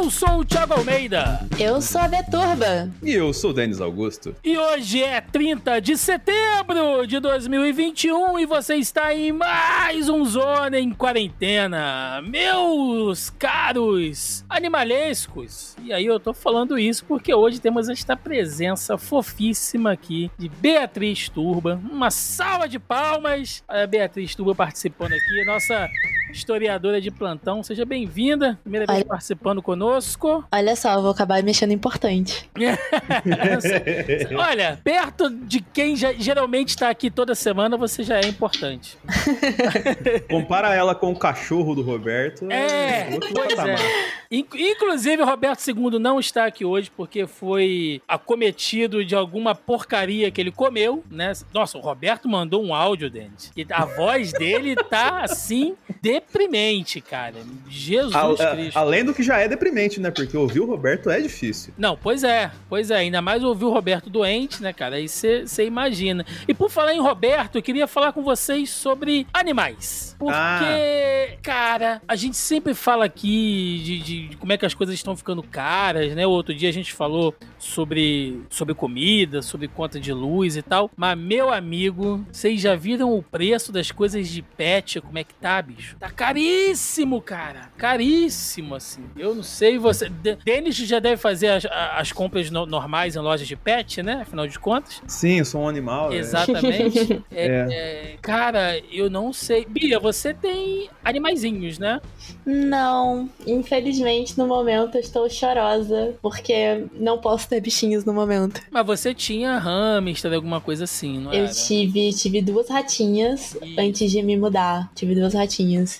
Eu sou o Thiago Almeida. Eu sou a Beturba. E eu sou o Denis Augusto. E hoje é 30 de setembro de 2021 e você está em mais um Zona em Quarentena. Meus caros animalescos. E aí eu tô falando isso porque hoje temos esta presença fofíssima aqui de Beatriz Turba. Uma salva de palmas. A Beatriz Turba participando aqui. Nossa historiadora de plantão. Seja bem-vinda. Primeira vez Olha- participando conosco. Olha só, eu vou acabar mexendo importante. Olha, perto de quem já- geralmente está aqui toda semana, você já é importante. Compara ela com o cachorro do Roberto. É, outro pois é. Inc- Inclusive, o Roberto II não está aqui hoje porque foi acometido de alguma porcaria que ele comeu, né? Nossa, o Roberto mandou um áudio, Denis. E a voz dele tá assim, deprimente, cara. Jesus A- a- Cristo. além do que já é deprimente, né? Porque ouvir o Roberto é difícil. Não, pois é, pois é, ainda mais ouvir o Roberto doente, né, cara? Aí você imagina. E por falar em Roberto, eu queria falar com vocês sobre animais. Porque, Ah. cara, a gente sempre fala aqui de, de- de como é que as coisas estão ficando caras, né? Outro dia a gente falou sobre, sobre comida, sobre conta de luz e tal. Mas, meu amigo, vocês já viram o preço das coisas de pet? Como é que tá, bicho? Tá caríssimo, cara. Caríssimo, assim. Eu não sei, você. De- Denis já deve fazer as, as compras no- normais em lojas de pet, né? Afinal de contas. Sim, eu sou um animal. né? Exatamente. É, é, cara, eu não sei. Bia, você tem animaizinhos, né? Não, infelizmente no momento eu estou chorosa, porque não posso ter bichinhos no momento. Mas você tinha hamster, alguma coisa assim, não Eu era? tive, tive duas ratinhas E- antes de me mudar. Tive duas ratinhas.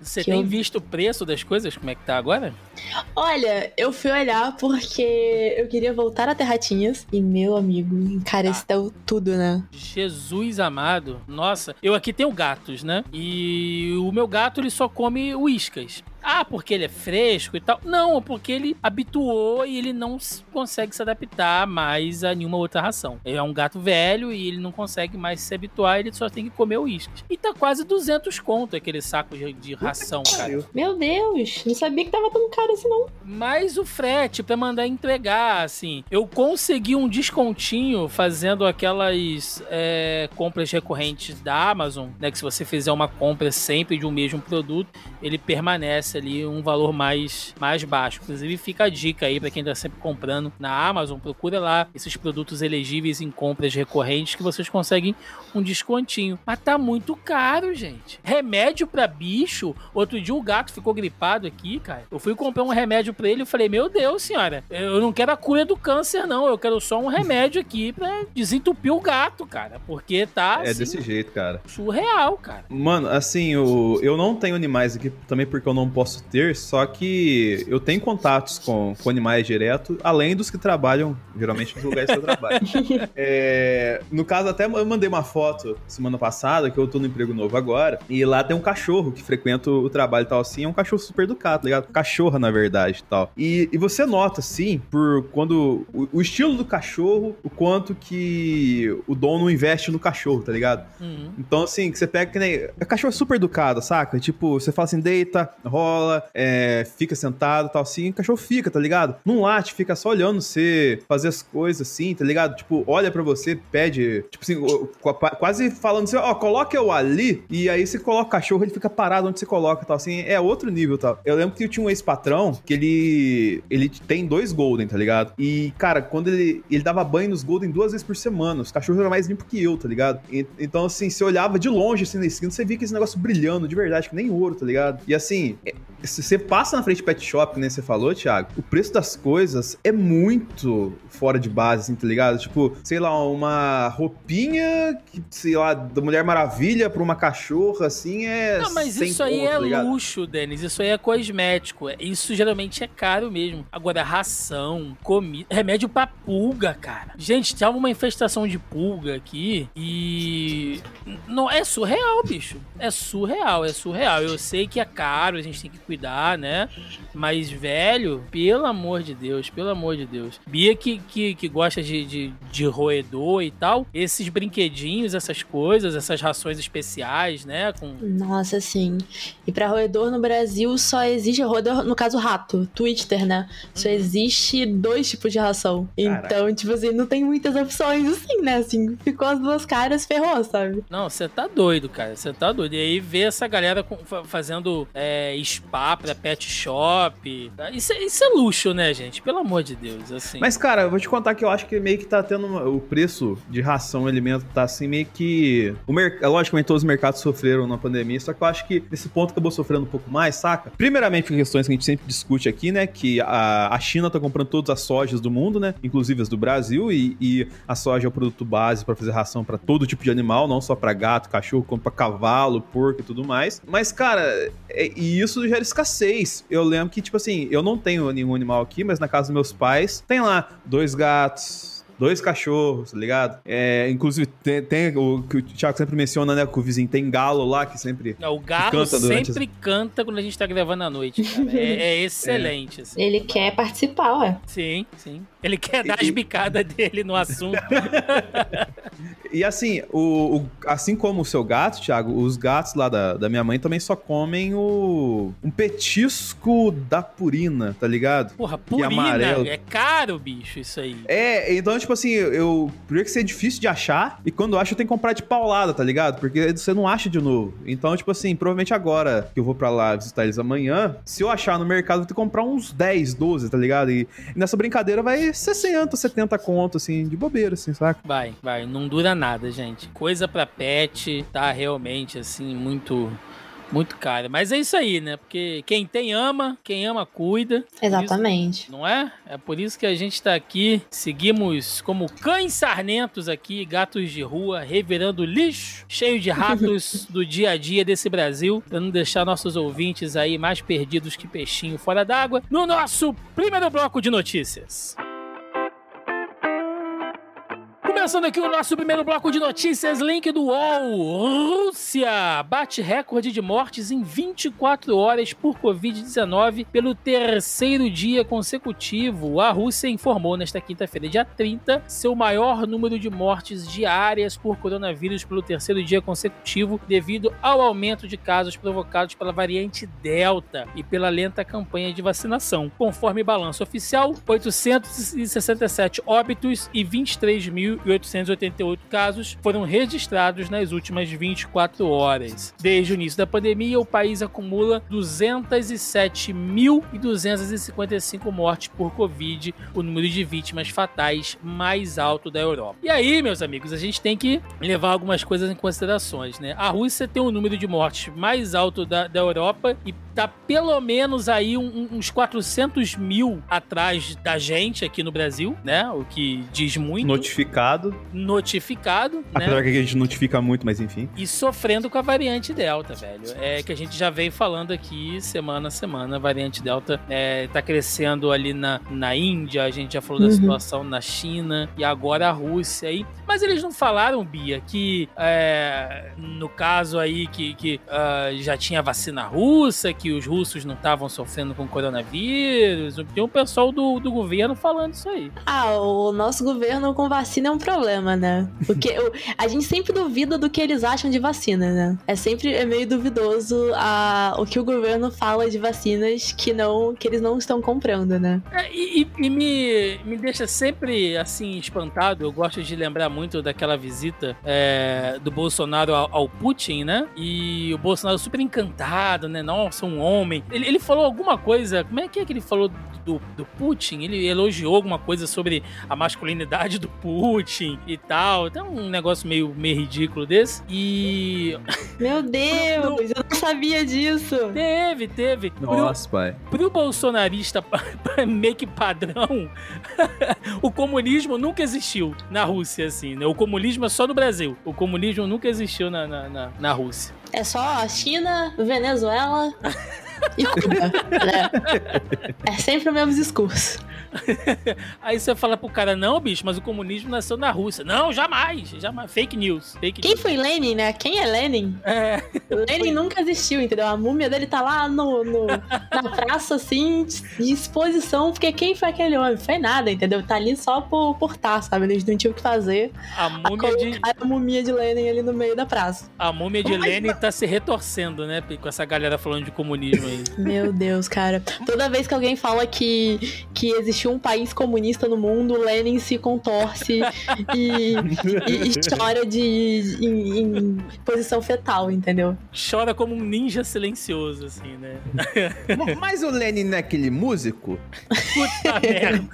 Você tem eu- visto o preço das coisas? Como é que tá agora? Olha, eu fui olhar porque eu queria voltar a ter ratinhas. E meu amigo, encareceu tudo, né? Jesus amado. Nossa, eu aqui tenho gatos, né? E o meu gato ele só come uíscas. Ah, porque ele é fresco e tal? Não, porque ele habituou e ele não consegue se adaptar mais a nenhuma outra ração. Ele é um gato velho e ele não consegue mais se habituar, ele só tem que comer uíscas. E tá quase 200 conto aquele saco de, de ração, cara. Meu Deus, não sabia que tava tão caro assim não. Mais o frete pra mandar entregar, assim. Eu consegui um descontinho fazendo aquelas é, compras recorrentes da Amazon, né? Que se você fizer uma compra sempre de um mesmo produto, ele permanece ali um valor mais, mais baixo. Inclusive, fica a dica aí pra quem tá sempre comprando na Amazon, procura lá esses produtos elegíveis em compras recorrentes que vocês conseguem um descontinho. Mas tá muito caro, gente. Remédio pra bicho. Outro dia o gato ficou gripado aqui, cara. Eu fui comprar um remédio pra ele e falei: Meu Deus, senhora, eu não quero a cura do câncer, não. Eu quero só um remédio aqui pra desentupir o gato, cara. Porque tá É assim, desse jeito, cara. surreal, cara. Mano, assim, eu, eu não tenho animais aqui também porque eu não posso ter, só que eu tenho contatos com, com animais direto, além dos que trabalham, geralmente, nos lugares que eu trabalho. É, no caso, até eu mandei uma foto semana passada, que eu tô no emprego novo agora, e lá tem um cachorro que frequenta o trabalho e tal, assim, é um cachorro super educado, tá ligado? Cachorra, na verdade, tal. E, e você nota, assim, por quando o, o estilo do cachorro, o quanto que o dono investe no cachorro, tá ligado? Uhum. Então, assim, que você pega que nem. A cachorra é super educada, saca? Tipo, você fala assim, deita, rola, é, fica sentado tal, assim, o cachorro fica, tá ligado? Não late, fica só olhando você fazer as coisas assim, tá ligado? Tipo, olha pra você, pede, tipo assim, quase falando assim, ó, coloca eu ali, e aí você coloca o cachorro, ele fica parado onde você coloca e tal, assim, é outro nível tal. Eu lembro que eu tinha um ex-patrão que ele. Ele tem dois Golden, tá ligado? E, cara, quando ele, ele dava banho nos Golden duas vezes por semana, os cachorros eram mais limpos que eu, tá ligado? E- então, assim, você olhava de longe, assim, na esquina, você via que esse negócio brilhando de verdade, que nem ouro, tá ligado? E assim, se você passa na frente de pet shop, nem você falou, Thiago, o preço das coisas é muito fora de base, assim, tá ligado? Tipo, sei lá, uma roupinha, que, sei lá, da Mulher Maravilha pra uma cachorra, assim, é. Não, mas 100 isso aí é tá ligado? luxo, Denis. Isso aí é cosmético. Isso geralmente é caro mesmo. Agora, ração, comida, remédio pra pulga, cara. Gente, tava uma infestação de pulga aqui e. Não, é surreal, bicho. É surreal, é surreal. Eu sei que é caro, a gente tem que cuidar, né? Mas, velho, pelo amor de Deus, pelo amor de Deus. Bia que, que, que gosta de, de, de roedor e tal, esses brinquedinhos, essas coisas, essas rações especiais, né? Com... Nossa, sim. E pra roedor no Brasil só existe roedor, no caso rato, Twitter, né? Só Uhum. existe dois tipos de ração. Caraca. Então, tipo assim, não tem muitas opções assim, né? Assim, ficou as duas caras, ferrou, sabe? Não, você tá doido, cara. Você tá doido. E aí ver essa galera fazendo é, spa pra pet shop. Isso, é- isso é luxo, né, gente? Pelo amor de Deus, assim. Mas, cara, eu vou te contar que eu acho que meio que tá tendo. uma- O preço de ração, alimento, tá assim, meio que. O mer... Logicamente, todos os mercados sofreram na pandemia, só que eu acho que nesse ponto acabou sofrendo um pouco mais, saca? Primeiramente, por questões que a gente sempre discute aqui, né? Que a, a China tá comprando todas as sojas do mundo, né? Inclusive as do Brasil, e, e a soja é o produto base pra fazer ração pra todo tipo de animal, não só pra gato, cachorro, como pra cavalo, porco e tudo mais. Mas, cara, é- e isso gera escassez. Eu lembro que, tipo assim, eu não tenho nenhum animal aqui, mas na casa dos meus pais tem lá dois gatos. Dois cachorros, tá ligado? É, inclusive, tem, tem o que o Thiago sempre menciona, né? Que o vizinho tem galo lá, que sempre. Não, O galo canta durante sempre canta quando a gente tá gravando à noite, cara. É, é excelente, assim. Ele quer participar, ué. Sim, sim. Ele quer dar E- as bicadas dele no assunto. E assim, o, o- assim como o seu gato, Thiago, os gatos lá da, da minha mãe também só comem o um petisco da purina, tá ligado? Porra, purina. amarelo. É caro, bicho, isso aí. É, então, tipo assim, eu. Primeiro que isso é difícil de achar, e quando acho, eu tenho que comprar de paulada, tá ligado? Porque você não acha de novo. Então, tipo assim, provavelmente agora que eu vou pra lá visitar eles amanhã, se eu achar no mercado, eu vou ter que comprar uns 10, 12, tá ligado? E, e nessa brincadeira vai 60, 70 conto, assim, de bobeira, assim, saca? Vai, vai. Não dura nada, gente. Coisa pra pet tá realmente, assim, muito. Muito cara. Mas é isso aí, né? Porque quem tem ama, quem ama cuida. Exatamente. isso- não é? É por isso que a gente tá aqui. Seguimos como cães sarnentos aqui, gatos de rua, revirando lixo, cheio de ratos do dia a dia desse Brasil, pra não deixar nossos ouvintes aí mais perdidos que peixinho fora d'água, no nosso primeiro bloco de notícias. Começando aqui o nosso primeiro bloco de notícias, link do UOL. Rússia bate recorde de mortes em 24 horas por Covid-19 pelo terceiro dia consecutivo. A Rússia informou nesta quinta-feira, dia 30, seu maior número de mortes diárias por coronavírus pelo terceiro dia consecutivo devido ao aumento de casos provocados pela variante Delta e pela lenta campanha de vacinação. Conforme balanço oficial, 867 óbitos e 23.888 casos foram registrados nas últimas 24 horas. Desde o início da pandemia, o país acumula 207.255 mortes por Covid, o número de vítimas fatais mais alto da Europa. E aí, meus amigos, a gente tem que levar algumas coisas em considerações, né? A Rússia tem o número de mortes mais alto da, da Europa e tá pelo menos aí um- um- uns 400 mil atrás da gente aqui no Brasil, né? O que diz muito. Notificado. Notificado, né? Apesar que a gente notifica muito, mas enfim. E sofrendo com a variante Delta, velho. É que a gente já veio falando aqui semana a semana. A variante Delta é, tá crescendo ali na, na Índia, a gente já falou da Uhum. situação na China e agora a Rússia aí. Mas eles não falaram, Bia, que é, no caso aí que, que ah, já tinha vacina russa, que os russos não estavam sofrendo com coronavírus. Tem um pessoal do, do governo falando isso aí. Ah, o nosso governo com vacina é um problema, né? Porque o- a gente sempre duvida do que eles acham de vacina, né? É sempre é meio duvidoso a, o que o governo fala de vacinas que não que eles não estão comprando, né? É, e, e- e me, me deixa sempre assim espantado. Eu gosto de lembrar muito daquela visita é, do Bolsonaro ao, ao Putin, né? E o Bolsonaro super encantado, né? Nossa, um homem. Ele, ele falou alguma coisa. Como é que é que ele falou do, do Putin? Ele elogiou alguma coisa sobre a masculinidade do Putin e tal. Tem um negócio meio, meio ridículo desse. E Meu Deus, eu não sabia disso. teve, teve. Pro- Nossa, pai. pro bolsonarista meio que padrão, o comunismo nunca existiu na Rússia, assim, né? O comunismo é só no Brasil. O comunismo nunca existiu na, na, na, na Rússia. É só a China, Venezuela e Cuba, né? É sempre o mesmo discurso. Aí você fala pro cara, não, bicho, mas o comunismo nasceu na Rússia. Não, jamais, jamais. Fake news. Fake Quem foi Lenin, né? Quem é Lenin? É, Lenin nunca existiu, entendeu? A múmia dele tá lá no, no, na praça, assim, de exposição, porque quem foi aquele homem? Foi nada, entendeu? Tá ali só por, por tá, sabe? Eles não tinham o que fazer. A múmia, de, A múmia de Lenin ali no meio da praça. a múmia de Lenin tá se retorcendo, né? Com essa galera falando de comunismo Meu Deus, cara. Toda vez que alguém fala que, que existiu um país comunista no mundo, Lenin se contorce e, e- e chora de, em, em posição fetal, entendeu? Chora como um ninja silencioso, assim, né? Mas o Lenin não é aquele músico? Puta merda.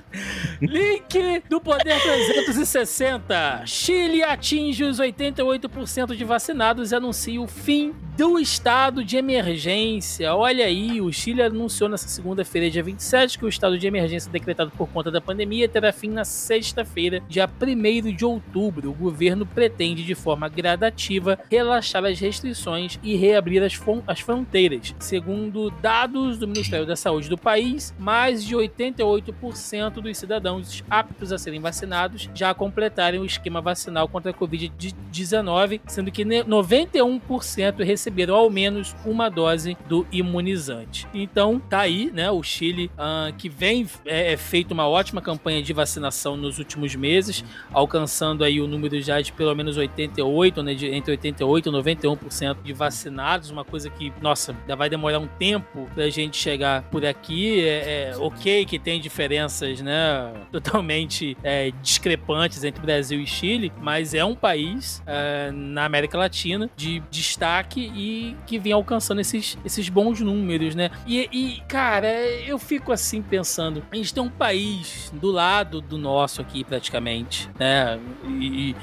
Link do Poder 360. Chile atinge os 88% de vacinados e anuncia o fim do estado de emergência. Olha aí, o Chile anunciou nessa segunda-feira, dia 27, que o estado de emergência decretado por conta da pandemia terá fim na sexta-feira, dia 1 de outubro. O governo pretende, de forma gradativa, relaxar as restrições e reabrir as, as fronteiras. Segundo dados do Ministério da Saúde do país, mais de 88% dos cidadãos aptos a serem vacinados já completaram o esquema vacinal contra a Covid-19, sendo que ne- 91% receberam ao menos uma dose do imunizante. Então, tá aí, né? O Chile, ah, que vem é, é feito uma ótima campanha de vacinação nos últimos meses, alcançando aí o número já de pelo menos 88, né? De, entre 88 e 91% de vacinados, uma coisa que, nossa, ainda vai demorar um tempo pra gente chegar por aqui. É, é ok que tem diferenças, né? Totalmente é, discrepantes entre Brasil e Chile, mas é um país é, na América Latina de destaque e que vem alcançando esses, esses bons números, né? E, e, cara, eu fico assim pensando, a gente tem um país do lado do nosso aqui, praticamente, né? E, e-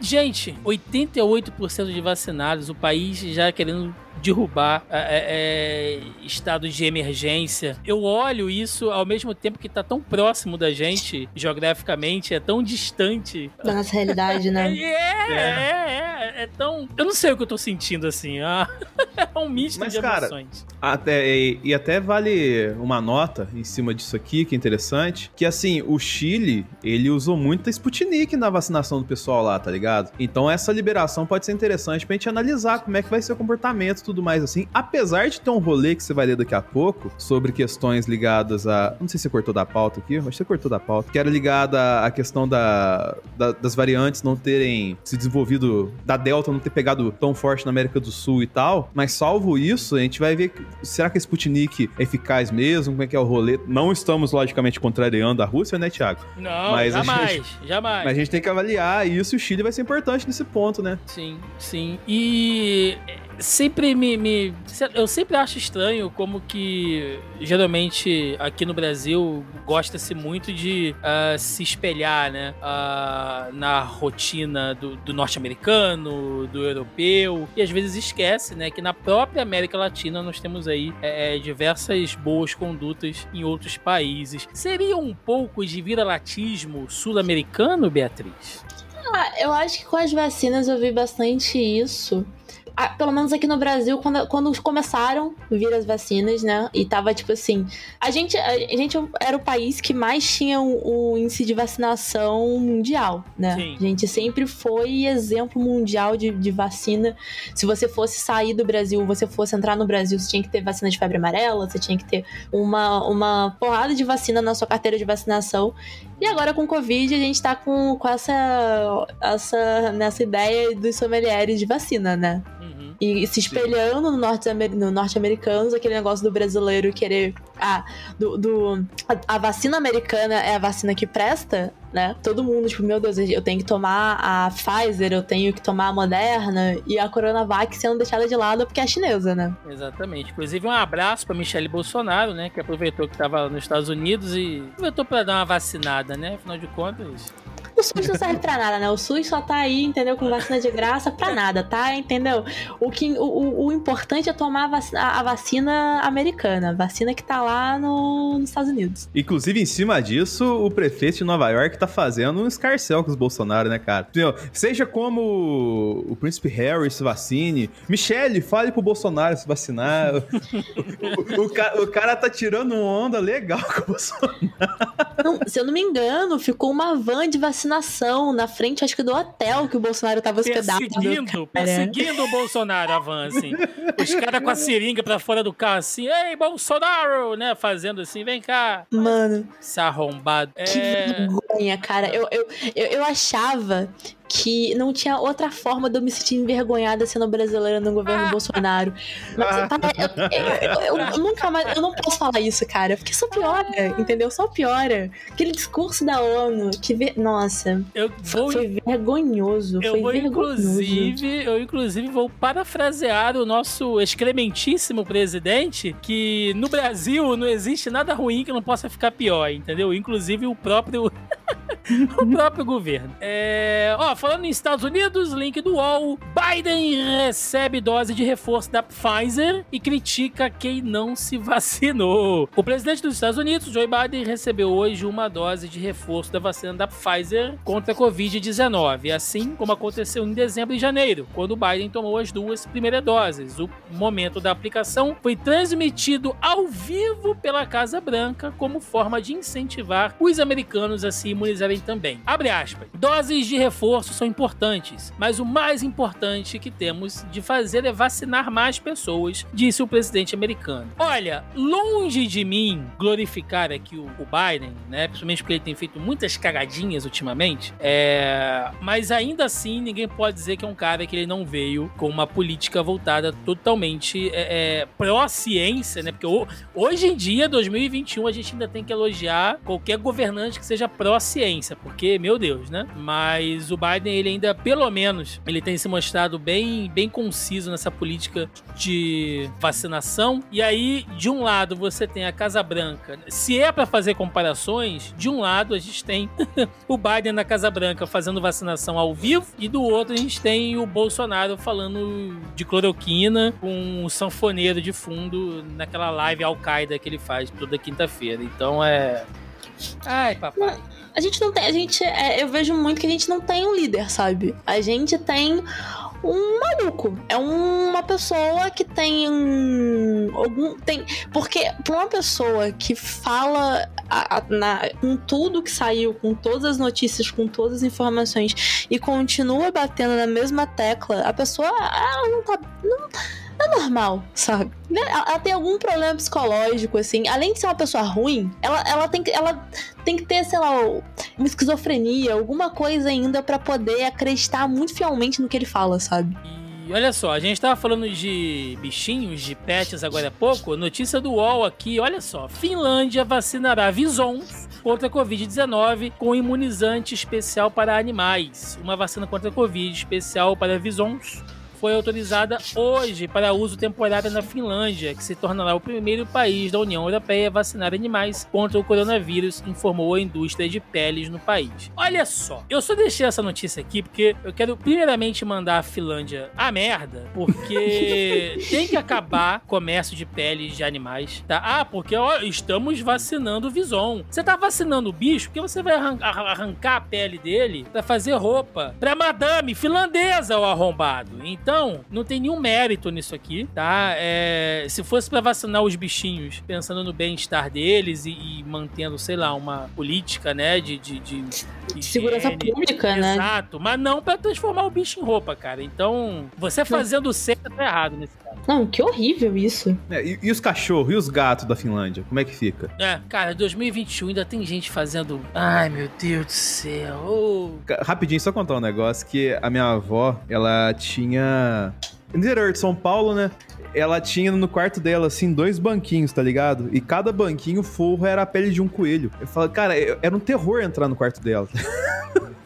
gente, 88% de vacinados, o país já querendo derrubar é, é, estado de emergência. Eu olho isso ao mesmo tempo que tá tão próximo da gente, geograficamente, é tão distante. Da nossa realidade, É, né? é, é, é, é tão. Eu não sei o que eu tô sentindo assim. Ah, é um misto Mas, de cara, emoções. Até, e, e até vale uma nota em cima disso aqui, que é interessante, que assim, o Chile, ele usou muita Sputnik na vacinação do pessoal lá, tá ligado? Então essa liberação pode ser interessante pra gente analisar como é que vai ser o comportamento tudo mais assim, apesar de ter um rolê que você vai ler daqui a pouco, sobre questões ligadas a... Não sei se você cortou da pauta aqui, mas você cortou da pauta, que era ligada à questão da, da- das variantes não terem se desenvolvido, da Delta não ter pegado tão forte na América do Sul e tal, mas salvo isso, a gente vai ver, será que a Sputnik é eficaz mesmo, como é que é o rolê? Não estamos, logicamente, contrariando a Rússia, né, Thiago? Não, mas jamais, jamais. Mas a gente tem que avaliar isso e o Chile vai ser importante nesse ponto, né? Sim, sim. E sempre me, me- Eu sempre acho estranho como que geralmente aqui no Brasil gosta-se muito de ah, se espelhar, né? ah, na rotina do, do norte-americano, do europeu. E às vezes esquece, né? Que na própria América Latina nós temos aí é, é, diversas boas condutas em outros países. Seria um pouco de viralatismo sul-americano, Beatriz? Ah, eu acho que com as vacinas eu vi bastante isso. Pelo menos aqui no Brasil, quando, quando começaram a vir as vacinas, né? E tava tipo assim. A gente, a gente era o país que mais tinha o, o índice de vacinação mundial, né? Sim. A gente sempre foi exemplo mundial de, de vacina. Se você fosse sair do Brasil, você fosse entrar no Brasil, você tinha que ter vacina de febre amarela, você tinha que ter uma, uma porrada de vacina na sua carteira de vacinação. E agora com o Covid, a gente tá com, com essa, essa nessa ideia dos sommeliers de vacina, né? Uhum. E se espelhando no norte-amer- no norte-americanos, aquele negócio do brasileiro querer. Ah, do. do- a, a vacina americana é a vacina que presta, né? Todo mundo, tipo, meu Deus, eu tenho que tomar a Pfizer, eu tenho que tomar a Moderna, e a Coronavac sendo deixada de lado porque é chinesa, né? Exatamente. Inclusive, um abraço pra Michelle Bolsonaro, né? Que aproveitou que tava nos Estados Unidos e aproveitou pra dar uma vacinada, né? Afinal de contas. O SUS não serve pra nada, né? O SUS só tá aí, entendeu? Com vacina de graça pra nada, tá? Entendeu? O, que, o, o- importante é tomar a vacina, a vacina americana, a vacina que tá lá no- nos Estados Unidos. Inclusive, em cima disso, o prefeito de Nova York tá fazendo um escarcel com os Bolsonaro, né, cara? Entendeu? Seja como o príncipe Harry se vacine, Michelle, fale pro Bolsonaro se vacinar. o, o- o ca- o cara tá tirando onda legal com o Bolsonaro. Não, se eu não me engano, ficou uma van de vacinação vacinação na frente, acho que do hotel que o Bolsonaro tava hospedado. Perseguindo, perseguindo o Bolsonaro, a van, assim. Os caras com a seringa pra fora do carro, assim, ei, Bolsonaro, né? Fazendo assim, vem cá. Mano. Se arrombado. Que É... vergonha, cara. Eu, eu, eu, eu achava que não tinha outra forma de eu me sentir envergonhada sendo brasileira no governo Bolsonaro. Mas tá, eu, eu- eu- eu nunca mais. Eu não posso falar isso, cara. Porque só piora, entendeu? Só piora. Aquele discurso da ONU que. ve- Nossa. Eu vou, Foi vergonhoso. eu foi vou vergonhoso. inclusive, eu inclusive vou parafrasear o nosso excrementíssimo presidente que no Brasil não existe nada ruim que não possa ficar pior, entendeu? Inclusive o próprio o próprio governo. É, ó, falando em Estados Unidos, link do UOL, Biden recebe dose de reforço da Pfizer e critica quem não se vacinou. O presidente dos Estados Unidos, Joe Biden, recebeu hoje uma dose de reforço da vacina da Pfizer contra a Covid-19, assim como aconteceu em dezembro e janeiro, quando Biden tomou as duas primeiras doses. O momento da aplicação foi transmitido ao vivo pela Casa Branca como forma de incentivar os americanos a se imunizarem também. Abre aspas. Doses de reforço são importantes, mas o mais importante que temos de fazer é vacinar mais pessoas, disse o presidente americano. Olha, longe de mim glorificar aqui o, o Biden, né? Principalmente porque ele tem feito muitas cagadinhas ultimamente. É... Mas ainda assim, ninguém pode dizer que é um cara que ele não veio com uma política voltada totalmente é, é, pró-ciência, né? Porque ho- hoje em dia, 2021, a gente ainda tem que elogiar qualquer governante que seja pró-ciência, porque, meu Deus, né? Mas o Biden, ele ainda, pelo menos, ele tem se mostrado bem, bem conciso nessa política de vacinação. E aí, de um lado, você tem a Casa Branca. Se é pra fazer comparações, de um lado a gente tem o Biden na Casa Branca fazendo vacinação ao vivo, e do outro a gente tem o Bolsonaro falando de cloroquina com um sanfoneiro de fundo naquela live Al-Qaeda que ele faz toda quinta-feira. Então é. Ai, papai. A gente não tem. A gente. é, eu vejo muito que a gente não tem um líder, sabe? A gente tem um maluco. É uma pessoa que tem um- algum. Tem. Porque pra uma pessoa que fala a- a- na- com tudo que saiu, com todas as notícias, com todas as informações e continua batendo na mesma tecla, a pessoa ela não tá. Não é normal, sabe? Né? Ela, tem algum problema psicológico, assim. Além de ser uma pessoa ruim, ela, ela, tem, que- ela tem que ter, sei lá, uma esquizofrenia, alguma coisa ainda pra poder acreditar muito fielmente no que ele fala, sabe? E olha só, a gente tava falando de bichinhos, de pets agora há pouco. Notícia do UOL aqui, olha só. Finlândia vacinará visons contra a Covid-19 com imunizante especial para animais. Uma vacina contra a Covid especial para visons foi autorizada hoje para uso temporário na Finlândia, que se tornará o primeiro país da União Europeia a vacinar animais contra o coronavírus, informou a indústria de peles no país. Olha só, eu só deixei essa notícia aqui porque eu quero primeiramente mandar a Finlândia a merda, porque tem que acabar o comércio de peles de animais, tá? Ah, porque ó, estamos vacinando o Vison. Você tá vacinando o bicho porque você vai arran- arran- arrancar a pele dele pra fazer roupa pra madame finlandesa, o arrombado. Então, não tem nenhum mérito nisso aqui, tá? É, se fosse pra vacinar os bichinhos, pensando no bem-estar deles e, e mantendo, sei lá, uma política, né, de, de, de De segurança higiene, pública, né? Exato, mas não pra transformar o bicho em roupa, cara. Então, você fazendo certo tá errado nesse caso. Não, que horrível isso. É, e, e os cachorros e os gatos da Finlândia? Como é que fica? É, cara, 2021 ainda tem gente fazendo. Ai, meu Deus do céu. Ca- Rapidinho, só contar um negócio que a minha avó, ela tinha. No interior de São Paulo, né? Ela tinha no quarto dela, assim, dois banquinhos, tá ligado? E cada banquinho, o forro era a pele de um coelho. Eu falo, cara, eu- era um terror entrar no quarto dela.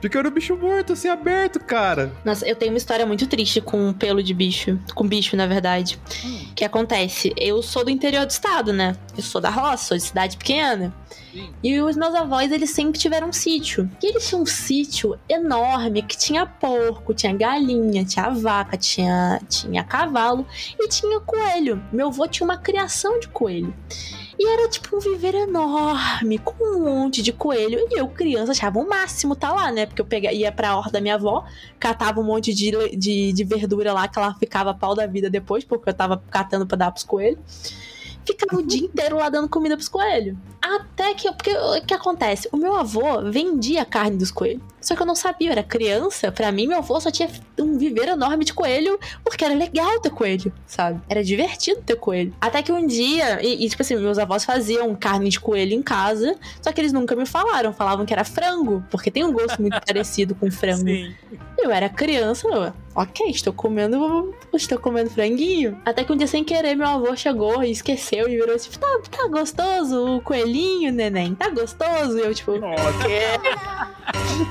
Porque era um bicho morto, assim, aberto, cara. Nossa, eu tenho uma história muito triste com pelo de bicho. Com bicho, na verdade. Hum. O que acontece? Eu sou do interior do estado, né? Eu sou da roça, sou de cidade pequena. Sim. E os meus avós, eles sempre tiveram um sítio. E eles tinham um sítio enorme que tinha porco, tinha galinha, tinha vaca, tinha, tinha cavalo e tinha coelho. Meu avô tinha uma criação de coelho. E era tipo um viveiro enorme, com um monte de coelho. E eu, criança, achava o máximo tá lá, né? Porque eu pega, ia pra horta da minha avó, catava um monte de, de, de verdura lá que ela ficava pau da vida depois, porque eu tava catando pra dar pros coelhos. Ficava o dia inteiro lá dando comida pros coelhos. Até que, porque o que acontece? O meu avô vendia carne dos coelhos. Só que eu não sabia, eu era criança. Pra mim, meu avô só tinha um viveiro enorme de coelho, porque era legal ter coelho, sabe? Era divertido ter coelho. Até que um dia, e, e tipo assim, meus avós faziam carne de coelho em casa, só que eles nunca me falaram, falavam que era frango, porque tem um gosto muito parecido com frango. Sim. Eu era criança, eu, ok, estou comendo, estou comendo franguinho. Até que um dia, sem querer, meu avô chegou e esqueceu e virou tipo, tá, tá gostoso o coelhinho, neném? Tá gostoso? E eu, tipo, ok.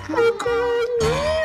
o coelhinho,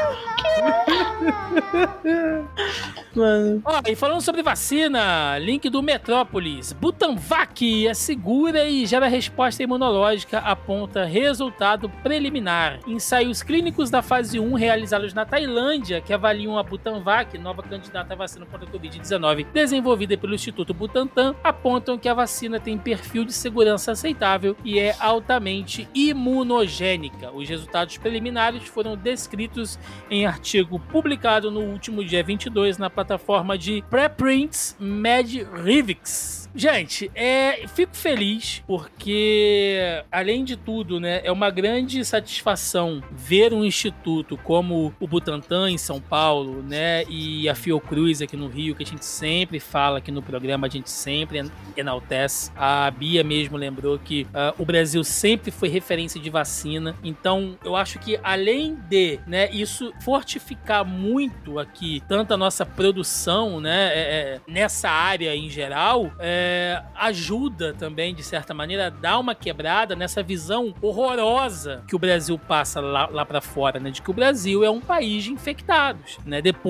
Mano. Ó, e falando sobre vacina, link do Metrópolis. Butanvac é segura e gera resposta imunológica, aponta resultado preliminar. Ensaios clínicos da fase 1 realizados na Tailândia, que avaliam a Butanvac, nova candidata à vacina contra a Covid-19, desenvolvida pelo Instituto Butantan, apontam que a vacina tem perfil de segurança aceitável e é altamente imunogênica. Os resultados preliminares foram descritos em artigo publicado no último dia 22 na plataforma de preprints MedRivix. Gente, é, fico feliz porque, além de tudo, né, é uma grande satisfação ver um instituto como o Butantan em São Paulo, né, e a Fiocruz aqui no Rio, que a gente sempre fala aqui no programa, a gente sempre enaltece. A Bia mesmo lembrou que uh, o Brasil sempre foi referência de vacina, então eu acho que além de, né, isso fortificar muito aqui tanto a nossa produção, né, é, é, nessa área em geral, é, ajuda também, de certa maneira, a dar uma quebrada nessa visão horrorosa que o Brasil passa lá, lá para fora, né? De que o Brasil é um país de infectados, né? Depois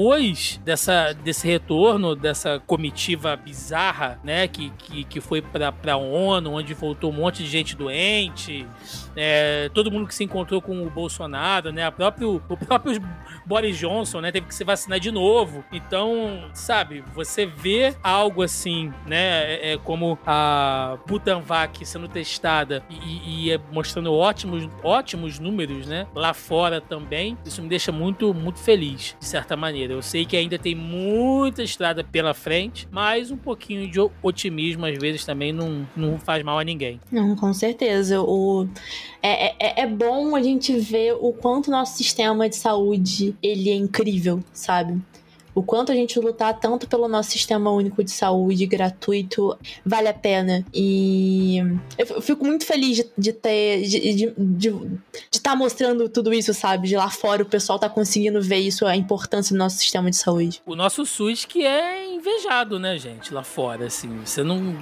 dessa, desse retorno, dessa comitiva bizarra, né? Que, que, que foi pra, pra ONU, onde voltou um monte de gente doente, é, todo mundo que se encontrou com o Bolsonaro, né? A próprio, o próprio Boris Johnson, né? Teve que se vacinar de novo. Então, sabe, você vê algo assim, né? É, é, como a Butanvac sendo testada e, e é mostrando ótimos, ótimos números, né? Lá fora também. Isso me deixa muito, muito feliz, de certa maneira. Eu sei que ainda tem muita estrada pela frente, mas um pouquinho de otimismo às vezes também não, não faz mal a ninguém. Não, com certeza. O... É, é, é bom a gente ver o quanto nosso sistema de saúde ele é incrível, sabe? O quanto a gente lutar tanto pelo nosso sistema único de saúde gratuito vale a pena. E eu fico muito feliz de, de ter. de estar tá mostrando tudo isso, sabe? De lá fora o pessoal tá conseguindo ver isso, a importância do nosso sistema de saúde. O nosso SUS que é invejado, né, gente, lá fora, assim. Você não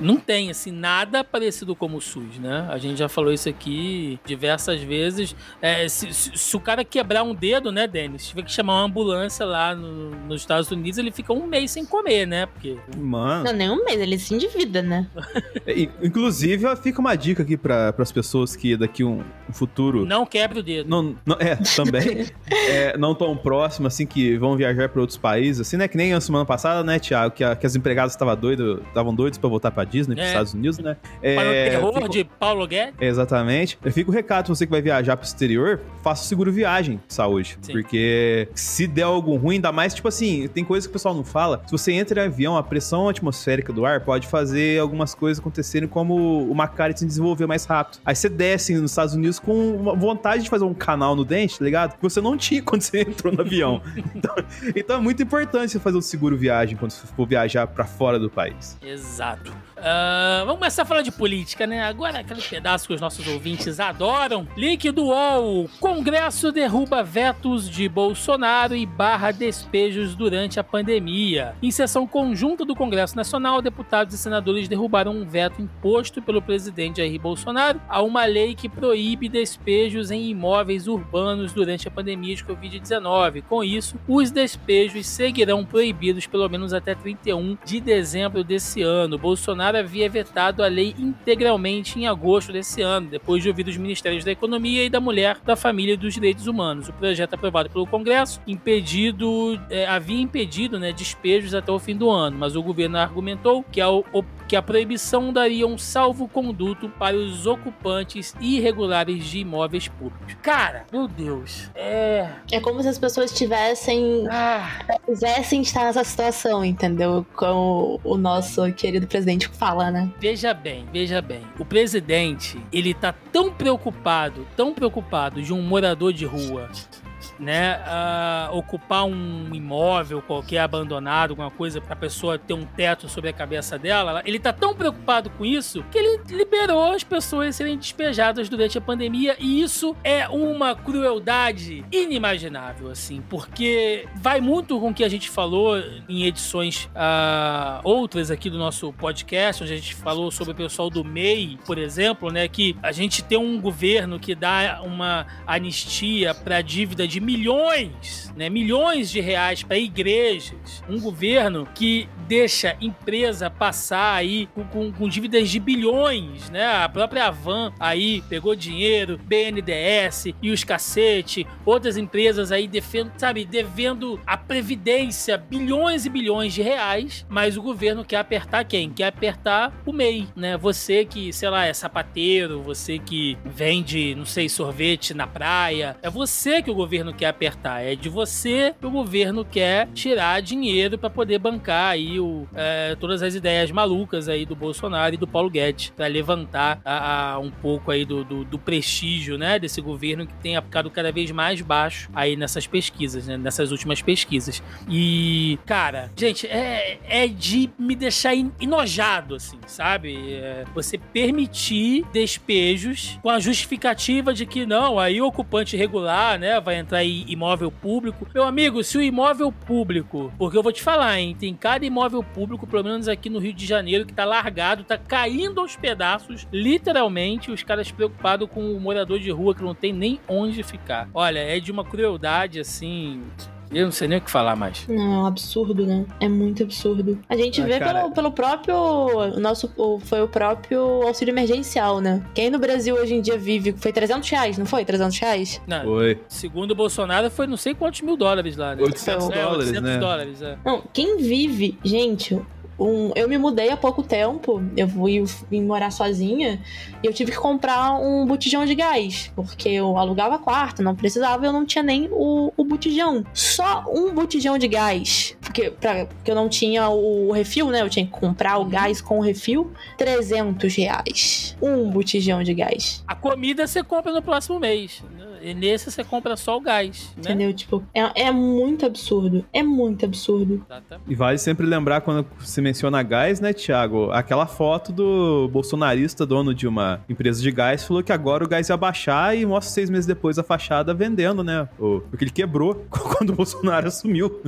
não tem assim nada parecido como o SUS, né? A gente já falou isso aqui diversas vezes. É, se, se, se, o cara quebrar um dedo, né, Denis, tiver que chamar uma ambulância lá no, nos Estados Unidos, ele fica um mês sem comer, né? Porque mano, não nem um mês, ele se endivida, né? É, inclusive, fica uma dica aqui para as pessoas que daqui um, um, futuro não quebre o dedo. Não, não é também é, não tão próximo assim que vão viajar para outros países, assim, né? Que nem a semana passada, né, Tiago, que, a, que as empregadas estavam doidos, estavam doidos para voltar para Disney, é. Estados Unidos, né? É, Para o terror fico... de Paulo Guedes. Exatamente. Eu fico o recado você que vai viajar pro exterior, faça o seguro viagem de saúde. Sim. Porque se der algo ruim, ainda mais, tipo assim, tem coisa que o pessoal não fala. Se você entra em avião, a pressão atmosférica do ar pode fazer algumas coisas acontecerem, como uma cárie se desenvolver mais rápido. Aí você desce nos Estados Unidos com vontade de fazer um canal no dente, tá ligado? Que você não tinha quando você entrou no avião. então, então é muito importante você fazer o seguro viagem quando você for viajar para fora do país. Exato. Uh, vamos começar a falar de política, né? Agora aquele pedaço que os nossos ouvintes adoram. Link do UOL. Congresso derruba vetos de Bolsonaro e barra despejos durante a pandemia. Em sessão conjunta do Congresso Nacional, deputados e senadores derrubaram um veto imposto pelo presidente Jair Bolsonaro a uma lei que proíbe despejos em imóveis urbanos durante a pandemia de Covid-19. Com isso, os despejos seguirão proibidos pelo menos até 31 de dezembro desse ano. Bolsonaro Bolsonaro havia vetado a lei integralmente em agosto desse ano, depois de ouvir os Ministérios da Economia e da Mulher, da Família e dos Direitos Humanos. O projeto aprovado pelo Congresso impedido, é, havia impedido né, despejos até o fim do ano, mas o governo argumentou que a, que a proibição daria um salvo-conduto para os ocupantes irregulares de imóveis públicos. Cara, meu Deus, é. É como se as pessoas tivessem. Ah. quisessem estar nessa situação, entendeu? Com o nosso querido presidente fala, né? Veja bem, veja bem. O presidente, ele tá tão preocupado, tão preocupado de um morador de rua né, uh, ocupar um imóvel qualquer abandonado, alguma coisa para a pessoa ter um teto sobre a cabeça dela, ele tá tão preocupado com isso que ele liberou as pessoas serem despejadas durante a pandemia. E isso é uma crueldade inimaginável, assim, porque vai muito com o que a gente falou em edições uh, outras aqui do nosso podcast, onde a gente falou sobre o pessoal do MEI, por exemplo, né, que a gente tem um governo que dá uma anistia para dívida de milhões, né, milhões de reais para igrejas, um governo que deixa empresa passar aí com, com, com, dívidas de bilhões, né? A própria Avan aí pegou dinheiro, BNDES e os cacete, outras empresas aí defendo, sabe, devendo a previdência bilhões e bilhões de reais, mas o governo quer apertar quem? Quer apertar o MEI, né? Você que, sei lá, é sapateiro, você que vende, não sei, sorvete na praia, é você que o governo quer apertar, é de você o governo quer tirar dinheiro para poder bancar aí o, é, todas as ideias malucas aí do Bolsonaro e do Paulo Guedes para levantar a, a, um pouco aí do, do, do, prestígio, né, desse governo que tem ficado cada vez mais baixo aí nessas pesquisas, né, nessas últimas pesquisas. E, cara, gente, é, é de me deixar enojado, assim, sabe? É, você permitir despejos com a justificativa de que não, aí o ocupante irregular, né, vai entrar imóvel público. Meu amigo, se o imóvel público, porque eu vou te falar, hein, tem cada imóvel público, pelo menos aqui no Rio de Janeiro, que tá largado, tá caindo aos pedaços, literalmente, os caras preocupados com o morador de rua que não tem nem onde ficar. Olha, é de uma crueldade assim eu não sei nem o que falar mais. Não, é um absurdo, né? É muito absurdo. A gente ah, vê cara... pelo, pelo próprio. O nosso, foi o próprio auxílio emergencial, né? Quem no Brasil hoje em dia vive. Foi 300 reais, não foi? 300 reais? Não. Foi. Segundo o Bolsonaro, foi não sei quantos mil dólares lá, né? 800 é, dólares, 800 né? dólares, é. Não, quem vive. Gente, um, eu me mudei há pouco tempo, eu fui vim morar sozinha e eu tive que comprar um botijão de gás, porque eu alugava quarto, não precisava, eu não tinha nem o, o botijão. Só um botijão de gás, porque, pra, porque eu não tinha o refil, né? Eu tinha que comprar o uhum. gás com o refil, 300 reais. Um botijão de gás. A comida você compra no próximo mês. E nesse você compra só o gás. Né? Entendeu? Tipo, é, é muito absurdo. É muito absurdo. E vale sempre lembrar quando se menciona gás, né, Thiago? Aquela foto do bolsonarista, dono de uma empresa de gás, falou que agora o gás ia baixar e mostra seis meses depois a fachada vendendo, né? Porque ele quebrou quando o Bolsonaro assumiu.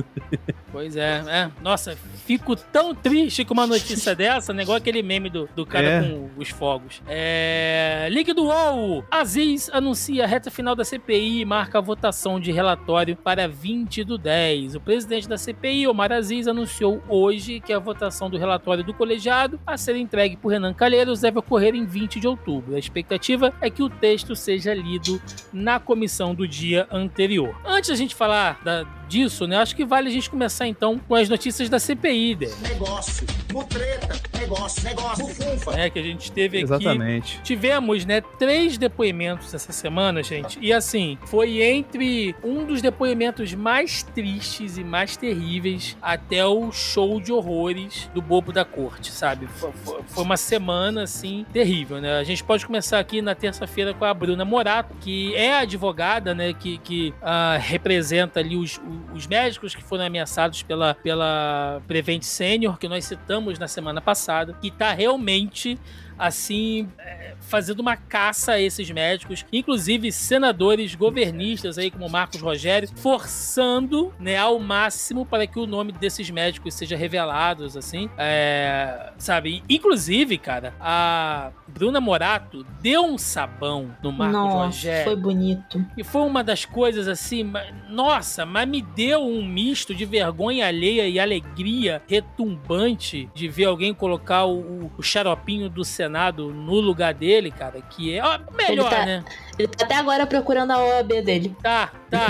Pois é, é. Nossa, fico tão triste com uma notícia dessa, né? Igual aquele meme do, do cara é. com os fogos. É. Ligue do UOL! Aziz anuncia a reta final da CPI marca a votação de relatório para 20 do 10. O presidente da CPI, Omar Aziz, anunciou hoje que a votação do relatório do colegiado a ser entregue por Renan Calheiros deve ocorrer em 20 de outubro. A expectativa é que o texto seja lido na comissão do dia anterior. Antes da gente falar da, disso, né, acho que vale a gente começar então com as notícias da CPI. Né? Negócio, mutreta, negócio, negócio, fufa. É, que a gente teve aqui. Exatamente. Tivemos, né, três depoimentos essa semana, gente, e assim, foi entre um dos depoimentos mais tristes e mais terríveis até o show de horrores do Bobo da Corte, sabe? Foi uma semana, assim, terrível, né? A gente pode começar aqui na terça-feira com a Bruna Morato, que é a advogada, né, que, que uh, representa ali os, os médicos que foram ameaçados pela, pela Prevent Senior, que nós citamos na semana passada, que tá realmente assim, é, fazendo uma caça a esses médicos, inclusive senadores governistas aí como Marcos Rogério, forçando, né, ao máximo para que o nome desses médicos seja revelado, assim, é, sabe? Inclusive, cara, a Bruna Morato deu um sabão no Marcos nossa, Rogério. foi bonito. E foi uma das coisas assim, nossa, mas me deu um misto de vergonha alheia e alegria retumbante de ver alguém colocar o, o xaropinho do Senado no lugar dele, cara, que é ó, melhor, tá, né? Ele tá até agora procurando a OAB dele. Tá, tá,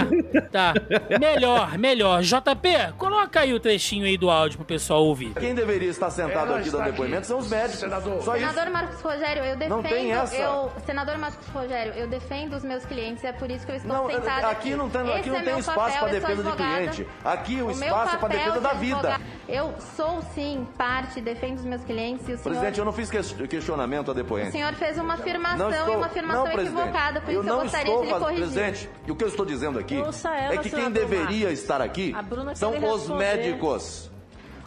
tá. Melhor, melhor. JP, coloca aí o trechinho aí do áudio pro pessoal ouvir. Quem deveria estar sentado É, aqui dando aqui. depoimento são os médicos. Senador. Só isso. Senador Marcos Rogério, eu defendo. Não tem essa. Eu, senador Marcos Rogério, eu defendo os meus clientes, é por isso que eu estou Não, sentada aqui não tem, aqui não é tem espaço para defesa de cliente. Aqui o, meu espaço é para defesa de da vida. Eu sou sim parte, defendo os meus clientes e o senhor. Presidente, eu não fiz que- questionamento a O depoente. senhor fez uma afirmação Não e estou, uma afirmação não, presidente. Por eu isso eu não gostaria estou corrigir. Presidente, e o que eu estou dizendo aqui ela, é que quem deveria Marcos. estar aqui são os médicos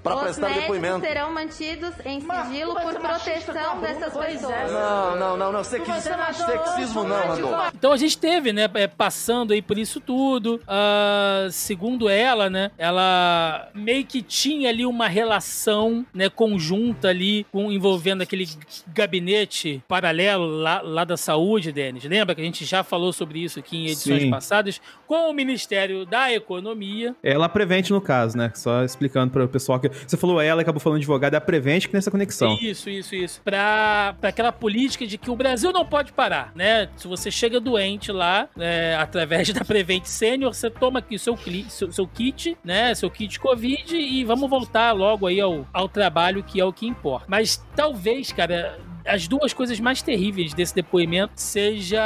para Os prestar depoimento. serão mantidos em sigilo por proteção dessas é. pessoas. Não, não, não, não. Sexismo, sexismo não. Randolfo. Então a gente teve, né, é, passando aí por isso tudo. ah, segundo ela, né, ela meio que tinha ali uma relação, né, conjunta ali, com, envolvendo aquele gabinete paralelo lá, lá da saúde, Denis. Lembra que a gente já falou sobre isso aqui em edições Sim. passadas? Com o Ministério da Economia. Ela prevente no caso, né? Só explicando para o pessoal que. Você falou ela acabou falando advogado, é a prevente que tem essa conexão. Isso, isso, isso. Pra, pra aquela política de que o Brasil não pode parar, né? Se você chega doente lá, é, através da Prevent Senior, você toma aqui seu, cli- seu, seu kit, né? Seu kit Covid e vamos voltar logo aí ao, ao trabalho que é o que importa. Mas talvez, cara. As duas coisas mais terríveis desse depoimento seja,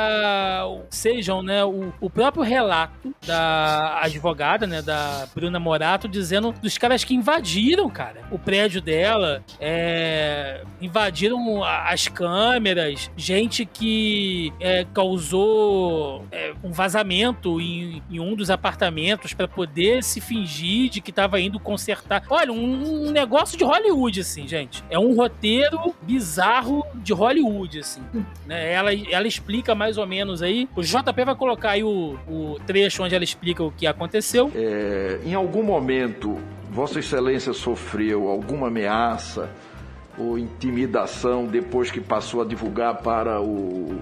sejam né, o, o próprio relato da advogada, né, da Bruna Morato, dizendo dos caras que invadiram, cara, o prédio dela, é, invadiram as câmeras, gente que é, causou é, um vazamento em, em um dos apartamentos para poder se fingir de que estava indo consertar. Olha, um, um negócio de Hollywood, assim, gente. É um roteiro bizarro de Hollywood, assim. né? Ela, ela explica mais ou menos aí. O JP vai colocar aí o, o trecho onde ela explica o que aconteceu. É, em algum momento, Vossa Excelência sofreu alguma ameaça ou intimidação depois que passou a divulgar para o-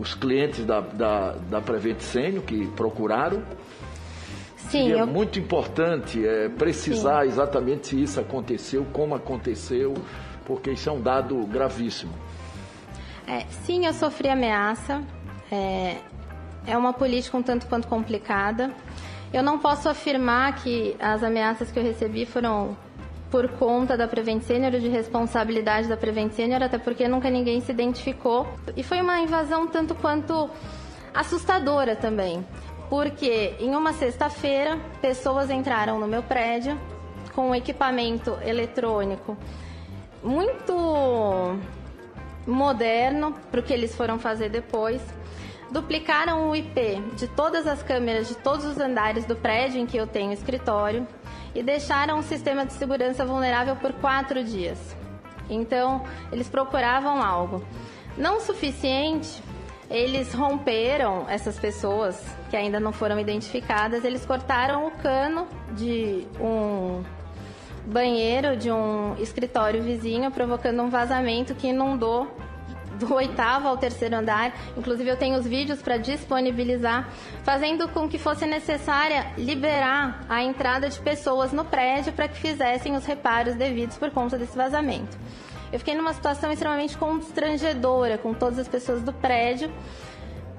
os clientes da, da, da Prevent Senior que procuraram? Sim, E é eu muito importante é, precisar exatamente se isso aconteceu, como aconteceu, porque isso é um dado gravíssimo. É, sim, eu sofri ameaça. É, é uma política um tanto quanto complicada. Eu não posso afirmar que as ameaças que eu recebi foram por conta da Prevent Senior de responsabilidade da Prevent Senior, até porque nunca ninguém se identificou. E foi uma invasão tanto quanto assustadora também. Porque em uma sexta-feira, pessoas entraram no meu prédio com um equipamento eletrônico muito moderno para o que eles foram fazer depois. Duplicaram o IP de todas as câmeras de todos os andares do prédio em que eu tenho escritório e deixaram o sistema de segurança vulnerável por quatro dias. Então, eles procuravam algo. Não suficiente, eles romperam essas pessoas que ainda não foram identificadas, eles cortaram o cano de um banheiro de um escritório vizinho, provocando um vazamento que inundou do oitavo ao terceiro andar. Inclusive, eu tenho os vídeos para disponibilizar, fazendo com que fosse necessária liberar a entrada de pessoas no prédio para que fizessem os reparos devidos por conta desse vazamento. Eu fiquei numa situação extremamente constrangedora com todas as pessoas do prédio.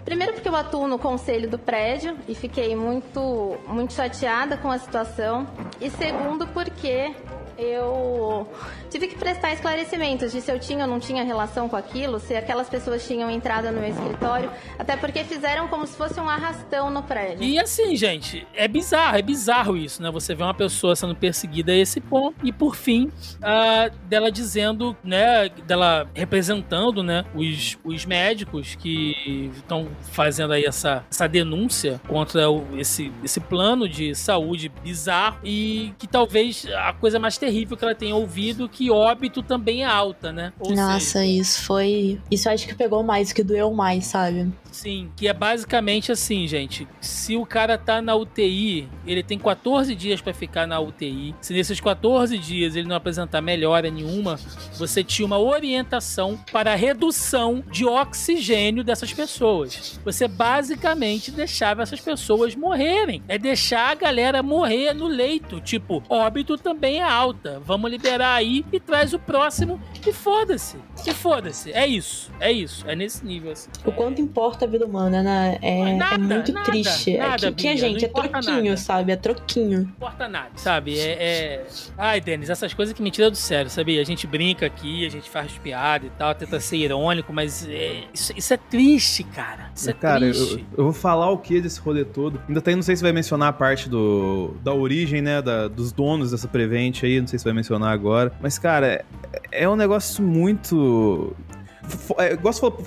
Primeiro porque eu atuo no conselho do prédio e fiquei muito, muito chateada com a situação. E segundo porque eu tive que prestar esclarecimentos de se eu tinha ou não tinha relação com aquilo, se aquelas pessoas tinham entrado no meu escritório, até porque fizeram como se fosse um arrastão no prédio. E assim, gente, é bizarro, é bizarro isso, né? Você vê uma pessoa sendo perseguida a esse ponto e por fim, ah, dela dizendo, né, dela representando, né, os, os médicos que estão fazendo aí essa, essa denúncia contra o- esse, esse plano de saúde bizarro e que talvez a coisa mais terrível que ela tenha ouvido que óbito também é alta, né? Ou Nossa, seja, isso foi. Isso acho que pegou mais, que doeu mais, sabe? Sim, que é basicamente assim, gente. Se o cara tá na UTI, ele tem 14 dias pra ficar na UTI. Se nesses 14 dias ele não apresentar melhora nenhuma, você tinha uma orientação para a redução de oxigênio dessas pessoas. Você basicamente deixava essas pessoas morrerem. É deixar a galera morrer no leito. Tipo, óbito também é alta. Vamos liberar aí e traz o próximo e foda-se. E foda-se. É isso. É isso. É nesse nível assim. O quanto importa a vida humana, né? É, Nada, é muito nada, triste. nada, é que, que é, Bia, gente, é troquinho, nada. sabe? É troquinho. Não importa nada, sabe? É, é- Ai, Denis, essas coisas que me tiram do sério, sabe? A gente brinca aqui, a gente faz piada e tal, tenta ser irônico, mas é- Isso, isso é triste, cara. Isso é Cara, eu, triste. eu vou falar o que desse rolê todo. Ainda tem, não sei se vai mencionar a parte do, da origem, né? da- dos donos dessa Prevent aí, não sei se vai mencionar agora. Mas, cara, é, é um negócio muito. F- É,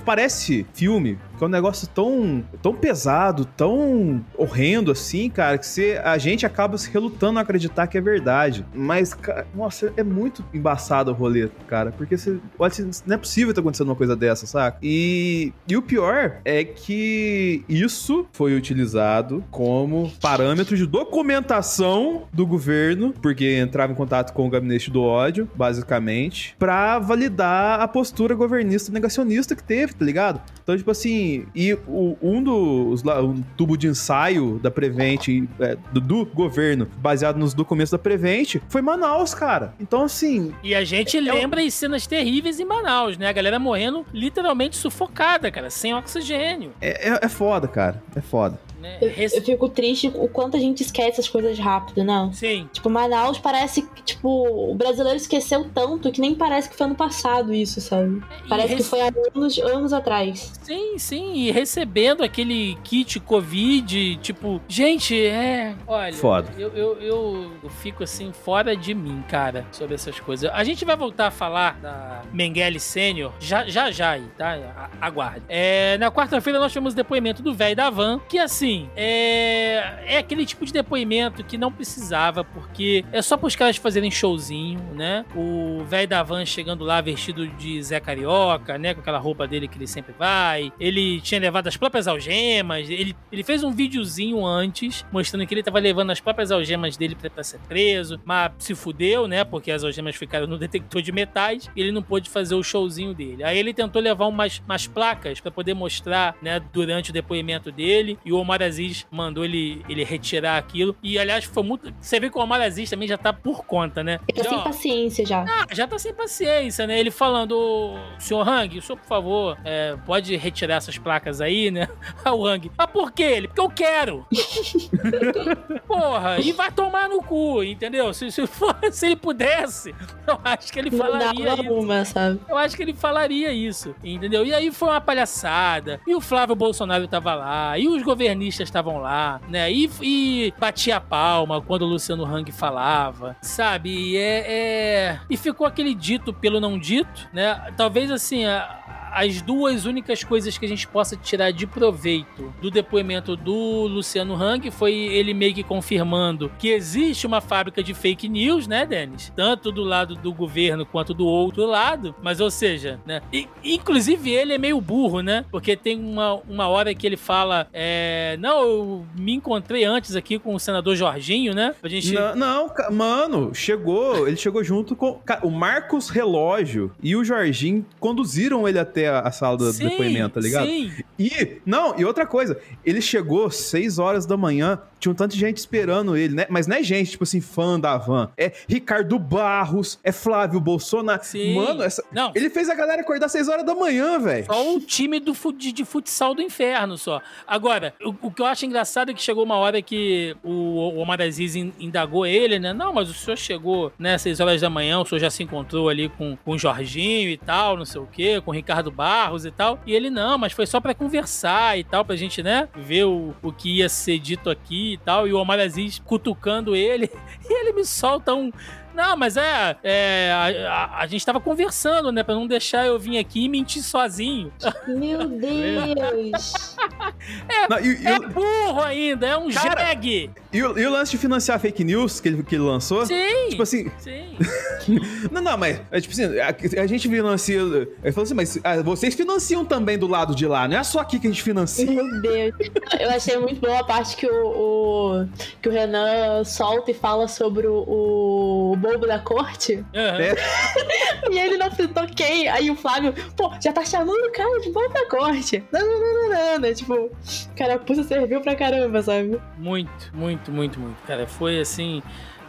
parece filme, é um negócio tão, tão pesado, tão horrendo assim, cara, que você, a gente acaba se relutando a acreditar que é verdade. Mas, ca- nossa, é muito embaçado o rolê, cara, porque você olha não é possível estar acontecendo uma coisa dessa, saca? E, e o pior é que isso foi utilizado como parâmetro de documentação do governo, porque entrava em contato com o gabinete do ódio, basicamente, pra validar a postura governista negacionista que teve, tá ligado? Então, tipo assim, e o- um dos um tubo de ensaio da Prevent, é, do, do governo, baseado nos documentos da Prevent, foi Manaus, cara. Então, assim, E a gente lembra as cenas terríveis em Manaus, né? A galera morrendo literalmente sufocada, cara, sem oxigênio. é, é, é foda, cara. É foda. Né? Eu, Rec- eu fico triste o quanto a gente esquece as coisas rápido, não? Sim, Tipo, Manaus parece que, tipo, o brasileiro esqueceu tanto que nem parece que foi ano passado isso, sabe? E Parece que rec- foi há anos, anos atrás. Sim, sim, e recebendo aquele kit Covid, tipo, gente, é. Olha, Foda. Eu, eu, eu, eu fico assim, fora de mim, cara, sobre essas coisas. A gente vai voltar a falar da Mengele Sênior já, já já aí, tá? Aguarde. É, na quarta-feira nós tivemos o depoimento do velho da van, que assim, é, é aquele tipo de depoimento que não precisava, porque é só pros caras fazerem showzinho, né? O velho da van chegando lá vestido de Zé Carioca, né? Com aquela roupa dele que ele sempre vai. Ele tinha levado as próprias algemas. Ele, ele fez um videozinho antes, mostrando que ele tava levando as próprias algemas dele pra, pra ser preso. Mas se fudeu, né? Porque as algemas ficaram no detector de metais. E ele não pôde fazer o showzinho dele. Aí ele tentou levar umas, umas placas pra poder mostrar, né? Durante o depoimento dele. E o Omar Aziz mandou ele, ele retirar aquilo. E aliás, foi muito. Você vê que o Omar Aziz também já tá por conta, né? Ele tá Já, sem ó, paciência já. ah, já tá sem paciência, né? Ele falando, "Ô, senhor Hang, o senhor, por favor, é, pode retirar essas placas aí, né? Ah, o Hang, ah, por quê? Ele, porque eu quero. Porra, e vai tomar no cu, entendeu? Se, se, for- se ele pudesse, eu acho que ele Não falaria dava isso. uma, sabe? Eu acho que ele falaria isso, entendeu? E aí foi uma palhaçada. E o Flávio Bolsonaro tava lá, e os governistas estavam lá, né? E, e batia a palma quando o Luciano Hang falava, sabe? E é, é- E ficou aquele dito pelo não dito, né? Talvez assim. a- as duas únicas coisas que a gente possa tirar de proveito do depoimento do Luciano Hang foi ele meio que confirmando que existe uma fábrica de fake news, né, Denis? Tanto do lado do governo quanto do outro lado. Mas, ou seja, né? e- inclusive ele é meio burro, né? Porque tem uma, uma hora que ele fala: é, Não, eu me encontrei antes aqui com o senador Jorginho, né? A gente. Não, não, mano, chegou, ele chegou junto com o Marcos Relógio e o Jorginho conduziram ele até a, a sala do, Sim, depoimento, tá ligado? Sim, E, não, e outra coisa, ele chegou 6 horas da manhã, tinha um tanto de gente esperando ele, né? Mas não é gente, tipo assim, fã da van. É Ricardo Barros, é Flávio Bolsonaro. Sim. Mano, essa- Não. ele fez a galera acordar 6 horas da manhã, velho. Só o time do de, de futsal do inferno, só. Agora, o, o que eu acho engraçado é que chegou uma hora que o, o Omar Aziz in- indagou ele, né? Não, mas o senhor chegou, né, às 6 horas da manhã, o senhor já se encontrou ali com, com o Jorginho e tal, não sei o quê, com o Ricardo Barros e tal. E ele, não, mas foi só pra conversar e tal, pra gente, né, ver o, o que ia ser dito aqui e tal. E o Omar Aziz cutucando ele. E ele me solta um. Não, mas é. é, a, a- a gente tava conversando, né? Pra não deixar eu vir aqui e mentir sozinho. Meu Deus. Não, e, e É o- burro ainda, é um Cara, jegue. E o, e o lance de financiar fake news que ele, que ele lançou? Sim. Tipo assim, Sim. Não, não, mas, é, tipo assim, a, a gente financia. Ele falou assim, mas ah, vocês financiam também do lado de lá, não é só aqui que a gente financia. Meu Deus. Eu achei muito boa a parte que o, o- que o Renan solta e fala sobre o, o bobo da corte. Aham. É. E ele não toquei. Aí o Flávio, pô, já tá chamando o cara de da corte. Não, não, não, não, não, né? Tipo, cara, a puxa serviu pra caramba, sabe? Muito, muito, muito, muito. Cara, foi assim.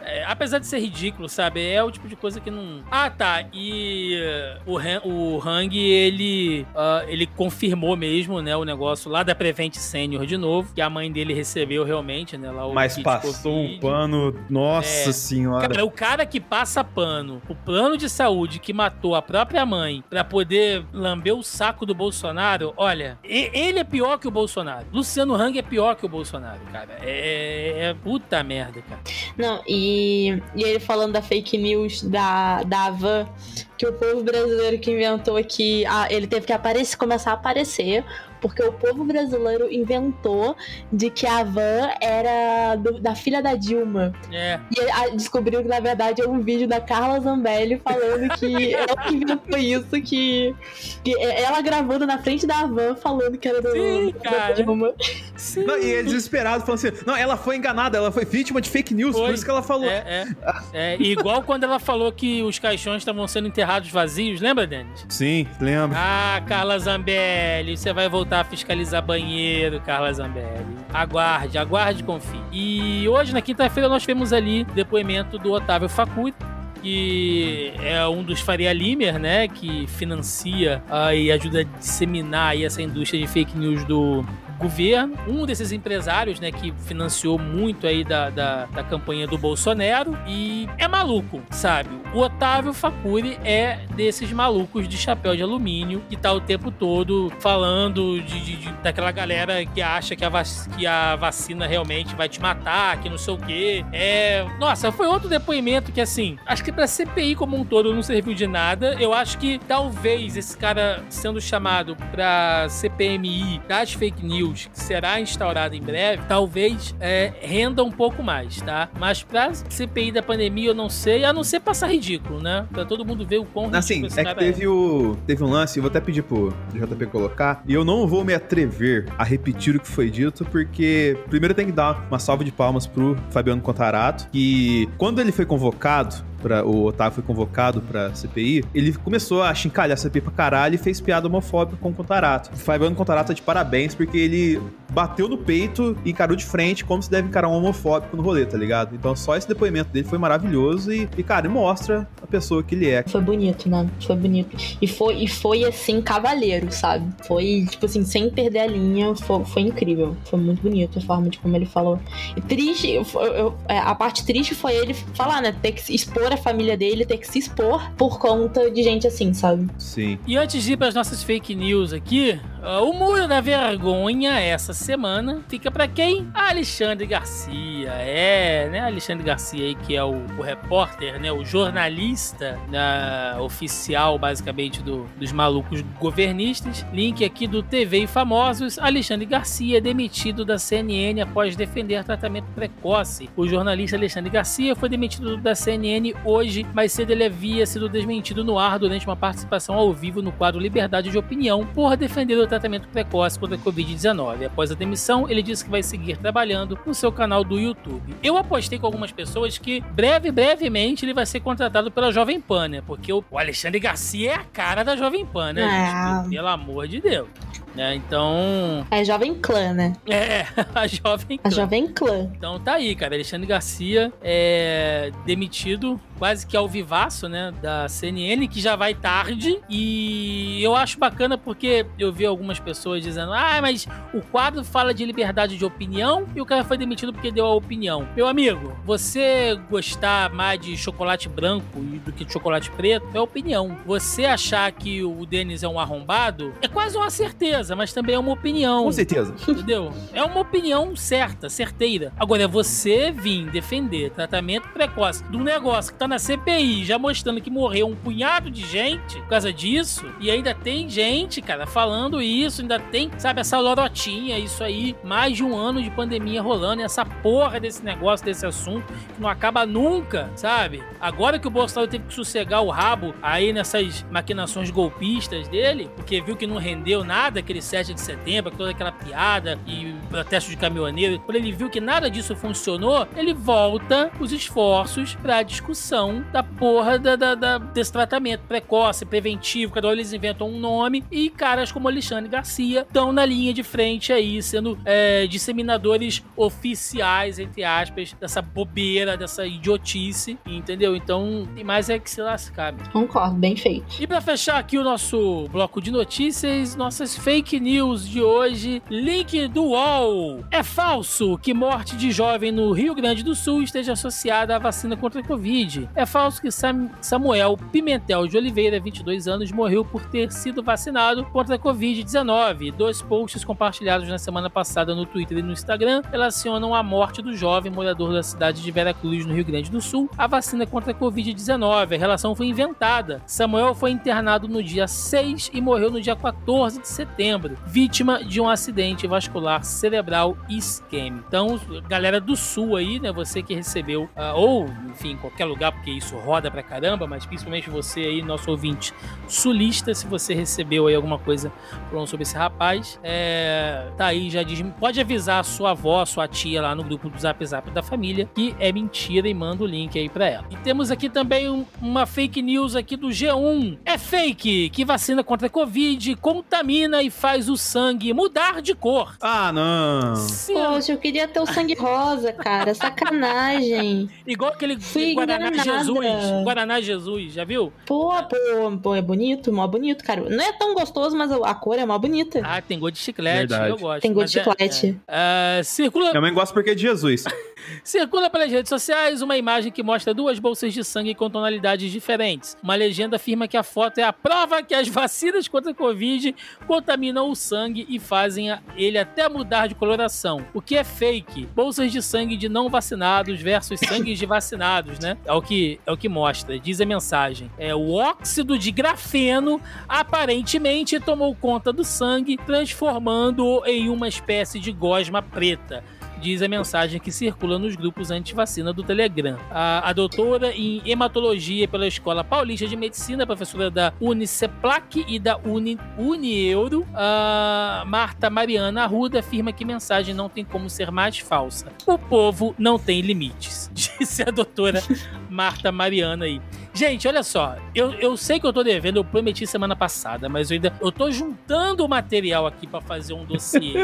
É, apesar de ser ridículo, sabe? É o tipo de coisa que não. Ah, tá. E uh, o, Han- o Hang, ele, ah, ele confirmou mesmo, né, o negócio lá da Prevent Senior de novo, que a mãe dele recebeu realmente, né? Lá o Mas passou um Covid. pano. Nossa É. senhora. Cara, o cara que passa pano, o plano de saúde que matou a própria mãe pra poder lamber o saco do Bolsonaro, olha, e- ele é pior que o Bolsonaro. Luciano Hang é pior que o Bolsonaro, cara. É, é puta merda, cara. Não, e, e ele falando da fake news da, da Havan, que o povo brasileiro que inventou aqui, ah, ele teve que aparecer, começar a aparecer, porque o povo brasileiro inventou de que a Havan era do- da filha da Dilma. É. E ah, descobriu que, na verdade, é um vídeo da Carla Zambelli falando que ela que inventou isso, que, que ela gravando na frente da Havan falando que era do, Sim, da cara. Dilma. Sim. Não, e ele desesperado falando assim: não, ela foi enganada, ela foi vítima de fake news, Foi. por isso que ela falou. É, é. É, igual quando ela falou que os caixões estavam sendo enterrados vazios, lembra, Denis? Sim, lembro. Ah, Carla Zambelli, você vai voltar a fiscalizar banheiro, Carla Zambelli. Aguarde, aguarde e confie. E hoje, na quinta-feira, nós tivemos ali depoimento do Otávio Facuri, que é um dos Faria Limer, né, que financia ah, e ajuda a disseminar aí essa indústria de fake news do governo. Um desses empresários, né, que financiou muito aí da, da, da campanha do Bolsonaro e é maluco, sabe? O Otávio Facuri é desses malucos de chapéu de alumínio que tá o tempo todo falando de, de- de- daquela galera que acha que a, vac- que a vacina realmente vai te matar, que não sei o quê. É, nossa, foi outro depoimento que assim, acho que pra CPI como um todo não serviu de nada. Eu acho que talvez esse cara sendo chamado pra CPMI das fake news, que será instaurado em breve, talvez é, renda um pouco mais, tá? Mas pra CPI da pandemia eu não sei, a não ser passar ridículo, né? Pra todo mundo ver o quão Assim, é que cara teve, o, teve um lance, eu vou até pedir pro JP colocar, e eu não vou me atrever a repetir o que foi dito, porque primeiro tem que dar uma salva de palmas pro Fabiano Contarato, que quando ele foi convocado, o Otávio foi convocado pra CPI, ele começou a chincalhar a CPI pra caralho e fez piada homofóbica com o Contarato. Fabiano Contarato tá de parabéns, porque ele bateu no peito e encarou de frente como se deve encarar um homofóbico no rolê, tá ligado? Então só esse depoimento dele foi maravilhoso e, e cara, mostra a pessoa que ele é. Foi bonito, né? Foi bonito. E foi, e foi assim, cavaleiro, sabe? Foi, tipo assim, sem perder a linha. Foi, foi incrível. Foi muito bonito a forma de como ele falou. E triste, eu- eu- é, a parte triste foi ele falar, né? Ter que expor a família dele, ter que se expor por conta de gente assim, sabe? Sim. E antes de ir para as nossas fake news aqui, ah, o Muro da Vergonha essa semana fica para quem? Alexandre Garcia. É, né? Alexandre Garcia aí, que é o, o repórter, né? O jornalista né, oficial, basicamente, do- dos malucos governistas. Link aqui do TV e Famosos. Alexandre Garcia é demitido da CNN após defender tratamento precoce. O jornalista Alexandre Garcia foi demitido da CNN hoje, mas cedo ele havia sido desmentido no ar durante uma participação ao vivo no quadro Liberdade de Opinião por defender o tratamento precoce contra a Covid-19. Após a demissão, ele disse que vai seguir trabalhando no seu canal do YouTube. Eu apostei com algumas pessoas que breve, brevemente ele vai ser contratado pela Jovem Pan, né? Porque o Alexandre Garcia é a cara da Jovem Pan, né? Ah. gente? Pelo amor de Deus. Né? Então, É Jovem Clã, né? é, a Jovem A Pan. Jovem Clã. Então tá aí, cara. Alexandre Garcia é demitido quase que ao vivaço, né? Da CNN, que já vai tarde. E eu acho bacana porque eu vi algumas pessoas dizendo: ah, mas o quadro fala de liberdade de opinião e o cara foi demitido porque deu a opinião. Meu amigo, você gostar mais de chocolate branco do que de chocolate preto é opinião. Você achar que o Denis é um arrombado é quase uma certeza, mas também é uma opinião. Com certeza. Entendeu? É uma opinião certa, certeira. Agora, é você vir defender tratamento precoce de um negócio que tá na CPI, já mostrando que morreu um punhado de gente por causa disso, e ainda tem gente, cara, falando isso, ainda tem, sabe, essa lorotinha, isso aí, mais de um ano de pandemia rolando, e essa porra desse negócio, desse assunto, que não acaba nunca, sabe? Agora que o Bolsonaro teve que sossegar o rabo aí nessas maquinações golpistas dele, porque viu que não rendeu nada, que aquele 7 de setembro, toda aquela piada e protesto de caminhoneiro, quando ele viu que nada disso funcionou, ele volta os esforços pra discussão da porra da, da- da- desse tratamento precoce, preventivo, cada hora eles inventam um nome e caras como Alexandre Garcia estão na linha de frente aí, sendo é, disseminadores oficiais, entre aspas, dessa bobeira, dessa idiotice, entendeu? Então, tem mais é que se lascar. meu. Concordo, bem feito. E pra fechar aqui o nosso bloco de notícias, nossas fake news de hoje, link do UOL. É falso que morte de jovem no Rio Grande do Sul esteja associada à vacina contra a Covid. É falso que Sam- Samuel Pimentel de Oliveira, 22 anos, morreu por ter sido vacinado contra a Covid-19. Dois posts compartilhados na semana passada no Twitter e no Instagram relacionam a morte do jovem morador da cidade de Veracruz, no Rio Grande do Sul, à vacina contra a Covid-19. A relação foi inventada. Samuel foi internado no dia 6 e morreu no dia 14 de setembro, vítima de um acidente vascular cerebral isquêmico. Então, galera do Sul aí, né, você que recebeu, ah, ou, enfim, qualquer lugar, porque isso roda pra caramba, mas principalmente você aí, nosso ouvinte sulista, se você recebeu aí alguma coisa falando sobre esse rapaz, é, tá aí, já diz, pode avisar a sua avó, a sua tia lá no grupo do Zap Zap da família, que é mentira e manda o link aí pra ela. E temos aqui também um- uma fake news aqui do G1. É fake que vacina contra a Covid contamina e faz o sangue mudar de cor. Ah, não. Sim, Poxa, eu queria ter o sangue rosa, cara. Sacanagem. igual aquele Fui Guaraná. Jesus. Guaraná Jesus, já viu? Pô, pô, pô, é bonito, mó bonito, cara. Não é tão gostoso, mas a cor é mó bonita. Ah, tem gosto de chiclete, Verdade. eu gosto. Tem gosto de é- chiclete. é. É, circula, Minha mãe gosta porque é de Jesus. Circula pelas redes sociais uma imagem que mostra duas bolsas de sangue com tonalidades diferentes. Uma legenda afirma que a foto é a prova que as vacinas contra a Covid contaminam o sangue e fazem ele até mudar de coloração. O que é fake? Bolsas de sangue de não vacinados versus sangue de vacinados, né? É o que é o que mostra. Diz a mensagem. É o óxido de grafeno aparentemente tomou conta do sangue, transformando-o em uma espécie de gosma preta diz a mensagem que circula nos grupos anti-vacina do Telegram. A, a doutora em hematologia pela Escola Paulista de Medicina, professora da Uniceplac e da Uni, Unieuro, a Marta Mariana Arruda, afirma que mensagem não tem como ser mais falsa. O povo não tem limites, disse a doutora Marta Mariana aí. Gente, olha só, eu, eu sei que eu tô devendo, eu prometi semana passada, mas eu ainda eu tô juntando o material aqui pra fazer um dossiê.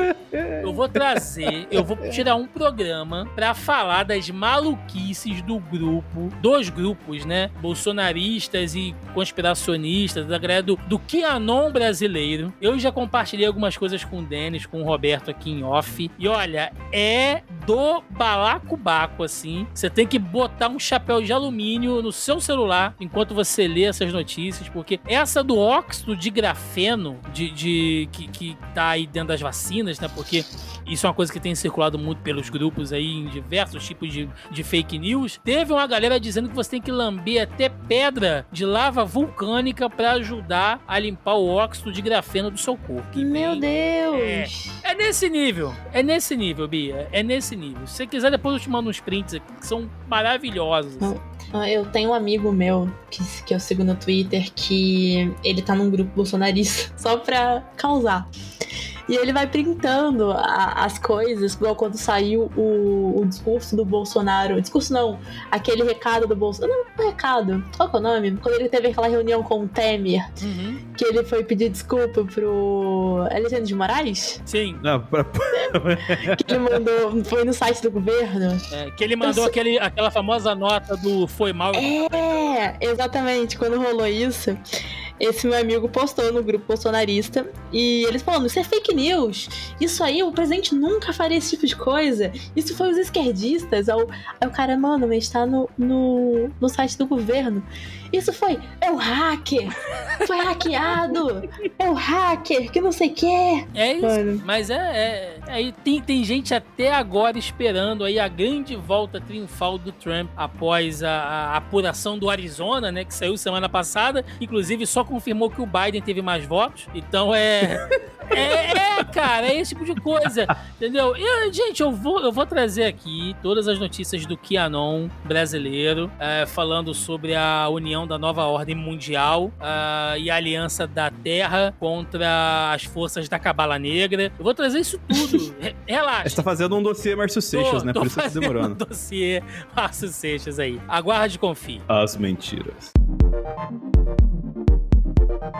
Eu vou trazer, eu vou tirar um programa pra falar das maluquices do grupo, dos grupos, né? Bolsonaristas e conspiracionistas, da galera do, do QAnon brasileiro. Eu já compartilhei algumas coisas com o Denis, com o Roberto aqui em off. E olha, é do balacobaco, assim. Você tem que botar um chapéu de alumínio no seu celular enquanto você lê essas notícias, porque essa do óxido de grafeno, de, de que, que tá aí dentro das vacinas, né? Porque isso é uma coisa que tem circulado muito pelos grupos aí em diversos tipos de, de fake news. Teve uma galera dizendo que você tem que lamber até pedra de lava vulcânica pra ajudar a limpar o óxido de grafeno do seu corpo. Meu bem- Deus. é nesse nível. É nesse nível, Bia. É nesse nível. Se você quiser, depois eu te mando uns prints aqui que são maravilhosos. Eu tenho um amigo meu que, que eu sigo no Twitter que ele tá num grupo bolsonarista só pra causar. E ele vai printando a- as coisas, igual quando saiu o, o discurso do Bolsonaro. Discurso não, aquele recado do Bolsonaro. Não, não é recado. Qual que é o nome? Quando ele teve aquela reunião com o Temer, Uhum. que ele foi pedir desculpa pro Alexandre de Moraes, Sim. Não, pra- que ele mandou, foi no site do governo. É, que ele mandou Eu aquele, aquela famosa nota do foi mal. É, exatamente. Quando rolou isso, esse meu amigo postou no grupo bolsonarista e eles falando: Isso é fake news. Isso aí, o presidente nunca faria esse tipo de coisa. Isso foi os esquerdistas. Aí o, cara, mano, mas tá no, no, no site do governo. Isso foi. É o hacker. Foi hackeado. É o hacker, que não sei o que. É isso. Mano. Mas é. é aí tem, tem gente até agora esperando aí a grande volta triunfal do Trump após a, a apuração do Arizona, né? Que saiu semana passada. Inclusive, só confirmou que o Biden teve mais votos. Então é. É, é, cara, é esse tipo de coisa, entendeu? E, gente, eu vou, eu vou trazer aqui todas as notícias do Kianon brasileiro, é, falando sobre a união da nova ordem mundial ah, e a aliança da Terra contra as forças da Cabala Negra. Eu vou trazer isso tudo. Re- Relaxa. Você tá fazendo um dossiê Márcio Seixas, Tô- né? tô Por isso que tá fazendo demorando. um dossiê Márcio Seixas aí. Aguarde e confie. As mentiras.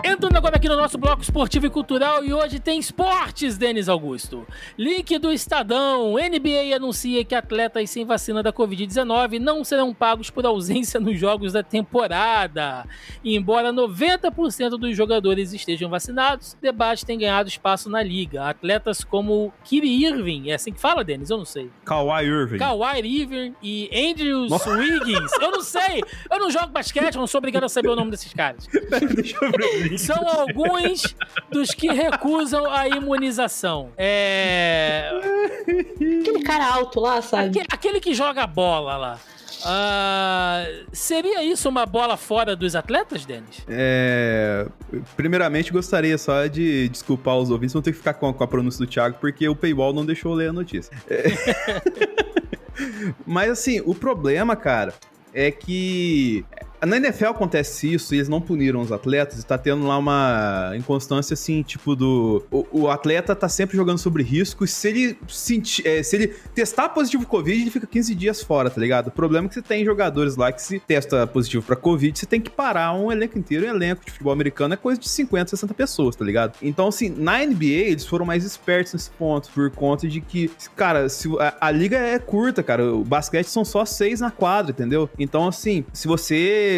Entrando agora aqui no nosso bloco esportivo e cultural e hoje tem esportes, Denis Augusto. Link do Estadão. NBA anuncia que atletas sem vacina da Covid-19 não serão pagos por ausência nos jogos da temporada. E embora 90% dos jogadores estejam vacinados, debate tem ganhado espaço na liga. Atletas como Kyrie Irving, é assim que fala, Denis? Eu não sei. Kawhi Irving. Kawhi Irving e Andrews Wiggins. Eu não sei. Eu não jogo basquete, eu não sou obrigado a saber o nome desses caras. Deixa eu ver. São alguns dos que recusam a imunização. É. Aquele cara alto lá, sabe? Aquele, aquele que joga bola lá. Ah, seria isso uma bola fora dos atletas, Denis? É, primeiramente, gostaria só de desculpar os ouvintes, vão ter que ficar com a, com a pronúncia do Thiago, porque o paywall não deixou eu ler a notícia. É. Mas assim, o problema, cara, é que na NFL acontece isso e eles não puniram os atletas e tá tendo lá uma inconstância assim, tipo do... O, o atleta tá sempre jogando sobre risco e se ele sentir, é, se ele testar positivo Covid, ele fica 15 dias fora, tá ligado? O problema é que você tem jogadores lá que se testa positivo pra Covid, você tem que parar um elenco inteiro. Um elenco de futebol americano é coisa de 50, 60 pessoas, tá ligado? Então, assim, na NBA, eles foram mais espertos nesse ponto, por conta de que, cara, se a, a liga é curta, cara. O basquete são só seis na quadra, entendeu? Então, assim, se você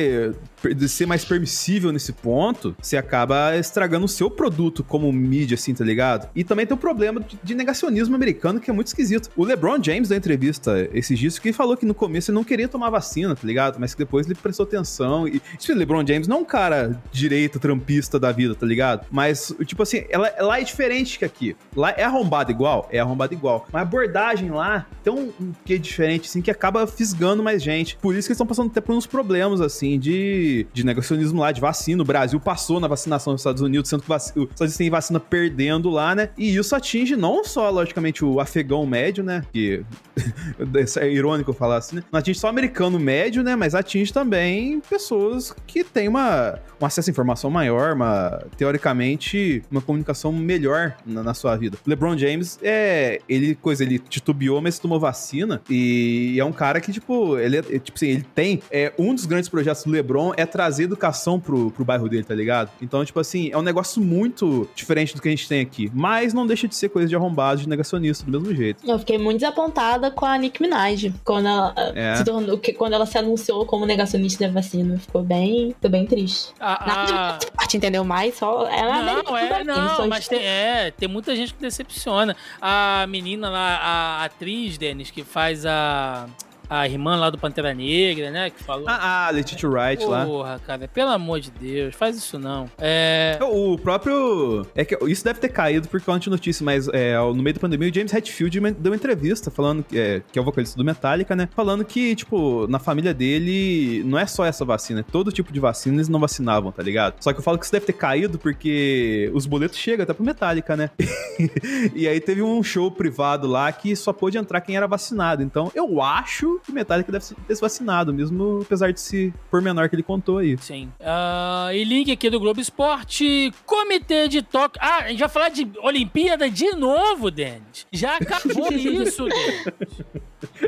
per- ser mais permissível nesse ponto, você acaba estragando o seu produto como mídia, assim, tá ligado? E também tem o problema de, de negacionismo americano, que é muito esquisito. O LeBron James, da entrevista esses dias, que falou que no começo ele não queria tomar vacina, tá ligado? Mas que depois ele prestou atenção. E tipo, o LeBron James não é um cara direita, trampista da vida, tá ligado? Mas, tipo assim, ela, lá é diferente que aqui. Lá é arrombado igual? É arrombado igual. Mas a abordagem lá tem um, um quê diferente, assim, que acaba fisgando mais gente. Por isso que eles estão passando até por uns problemas, assim, de, de negacionismo lá, de vacina. O Brasil passou na vacinação dos Estados Unidos, sendo que vac- os Estados vacina perdendo lá, né? E isso atinge não só, logicamente, o afegão médio, né? Que é irônico falar assim, né? Não atinge só o americano médio, né? Mas atinge também pessoas que têm uma, um acesso à informação maior, uma, teoricamente, uma comunicação melhor na, na sua vida. LeBron James, é, ele, coisa, ele titubeou, mas tomou vacina e é um cara que, tipo, ele, é, tipo assim, ele tem, é, um dos grandes projetos do LeBron é trazer educação pro, pro bairro dele, tá ligado? Então, tipo assim, é um negócio muito diferente do que a gente tem aqui, mas não deixa de ser coisa de arrombado, de negacionista, do mesmo jeito. Eu fiquei muito desapontada com a Nick Minaj quando ela, É. se, tornou, que- quando ela se anunciou como negacionista da vacina. Ficou bem, ficou bem triste. A- Nada a- de parte, entendeu? Mais só. Ela Não, é, não, mas tem, é, tem muita gente que decepciona. A menina lá, a atriz, Denis, que faz a, a irmã lá do Pantera Negra, né? Que falou. Ah, ah Letitia Wright lá. Porra, cara, pelo amor de Deus, faz isso não. É. O próprio. É que isso deve ter caído por conta de notícia, mas é, no meio da pandemia, o James Hetfield deu uma entrevista falando que é, que é o vocalista do Metallica, né? Falando que, tipo, na família dele não é só essa vacina, é todo tipo de vacina eles não vacinavam, tá ligado? Só que eu falo que isso deve ter caído porque os boletos chegam até pro Metallica, né? e aí teve um show privado lá que só pôde entrar quem era vacinado. Então eu acho que o Metallica deve ter se vacinado, mesmo apesar de se pormenor que ele contou aí. Sim. Ah, e link aqui do Globo Esporte, Comitê de Tóquio. Ah, a gente vai falar de Olimpíada de novo, Denis. Já acabou isso, Denis.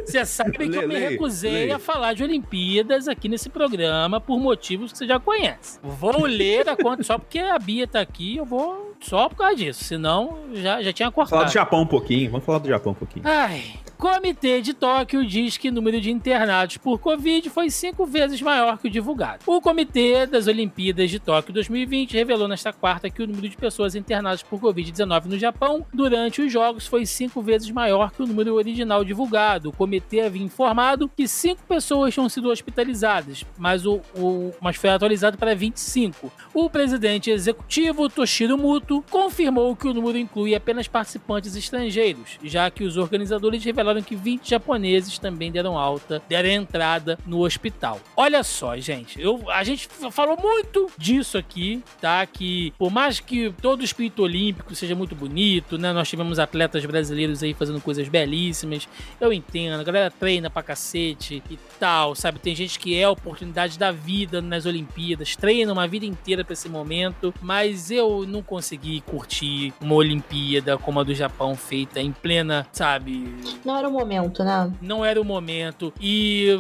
Você sabe que eu me Lê, lê, recusei lê. a falar de Olimpíadas aqui nesse programa por motivos que você já conhece. Vou ler a conta só porque a Bia tá aqui, eu vou só por causa disso. Senão, já, já tinha Vamos falar cortado. do Japão um pouquinho, vamos falar do Japão um pouquinho. Ai, Comitê de Tóquio diz que o número de internados por Covid foi cinco vezes maior que o divulgado. O Comitê das Olimpíadas de Tóquio 2020 revelou nesta quarta que o número de pessoas internadas por Covid-19 no Japão durante os Jogos foi cinco vezes maior que o número original divulgado. O comitê havia informado que cinco pessoas tinham sido hospitalizadas, mas, o, o- mas foi atualizado para 25. O presidente executivo, Toshiro Muto, confirmou que o número inclui apenas participantes estrangeiros, já que os organizadores revelaram falaram que 20 japoneses também deram alta, deram entrada no hospital. Olha só, gente, eu, a gente falou muito disso aqui, tá? Que por mais que todo o espírito olímpico seja muito bonito, né? Nós tivemos atletas brasileiros aí fazendo coisas belíssimas. Eu entendo, a galera treina pra cacete e tal, sabe? Tem gente que é a oportunidade da vida nas Olimpíadas, treina uma vida inteira pra esse momento, mas eu não consegui curtir uma Olimpíada como a do Japão feita em plena, sabe? Não era o momento, né? Não era o momento e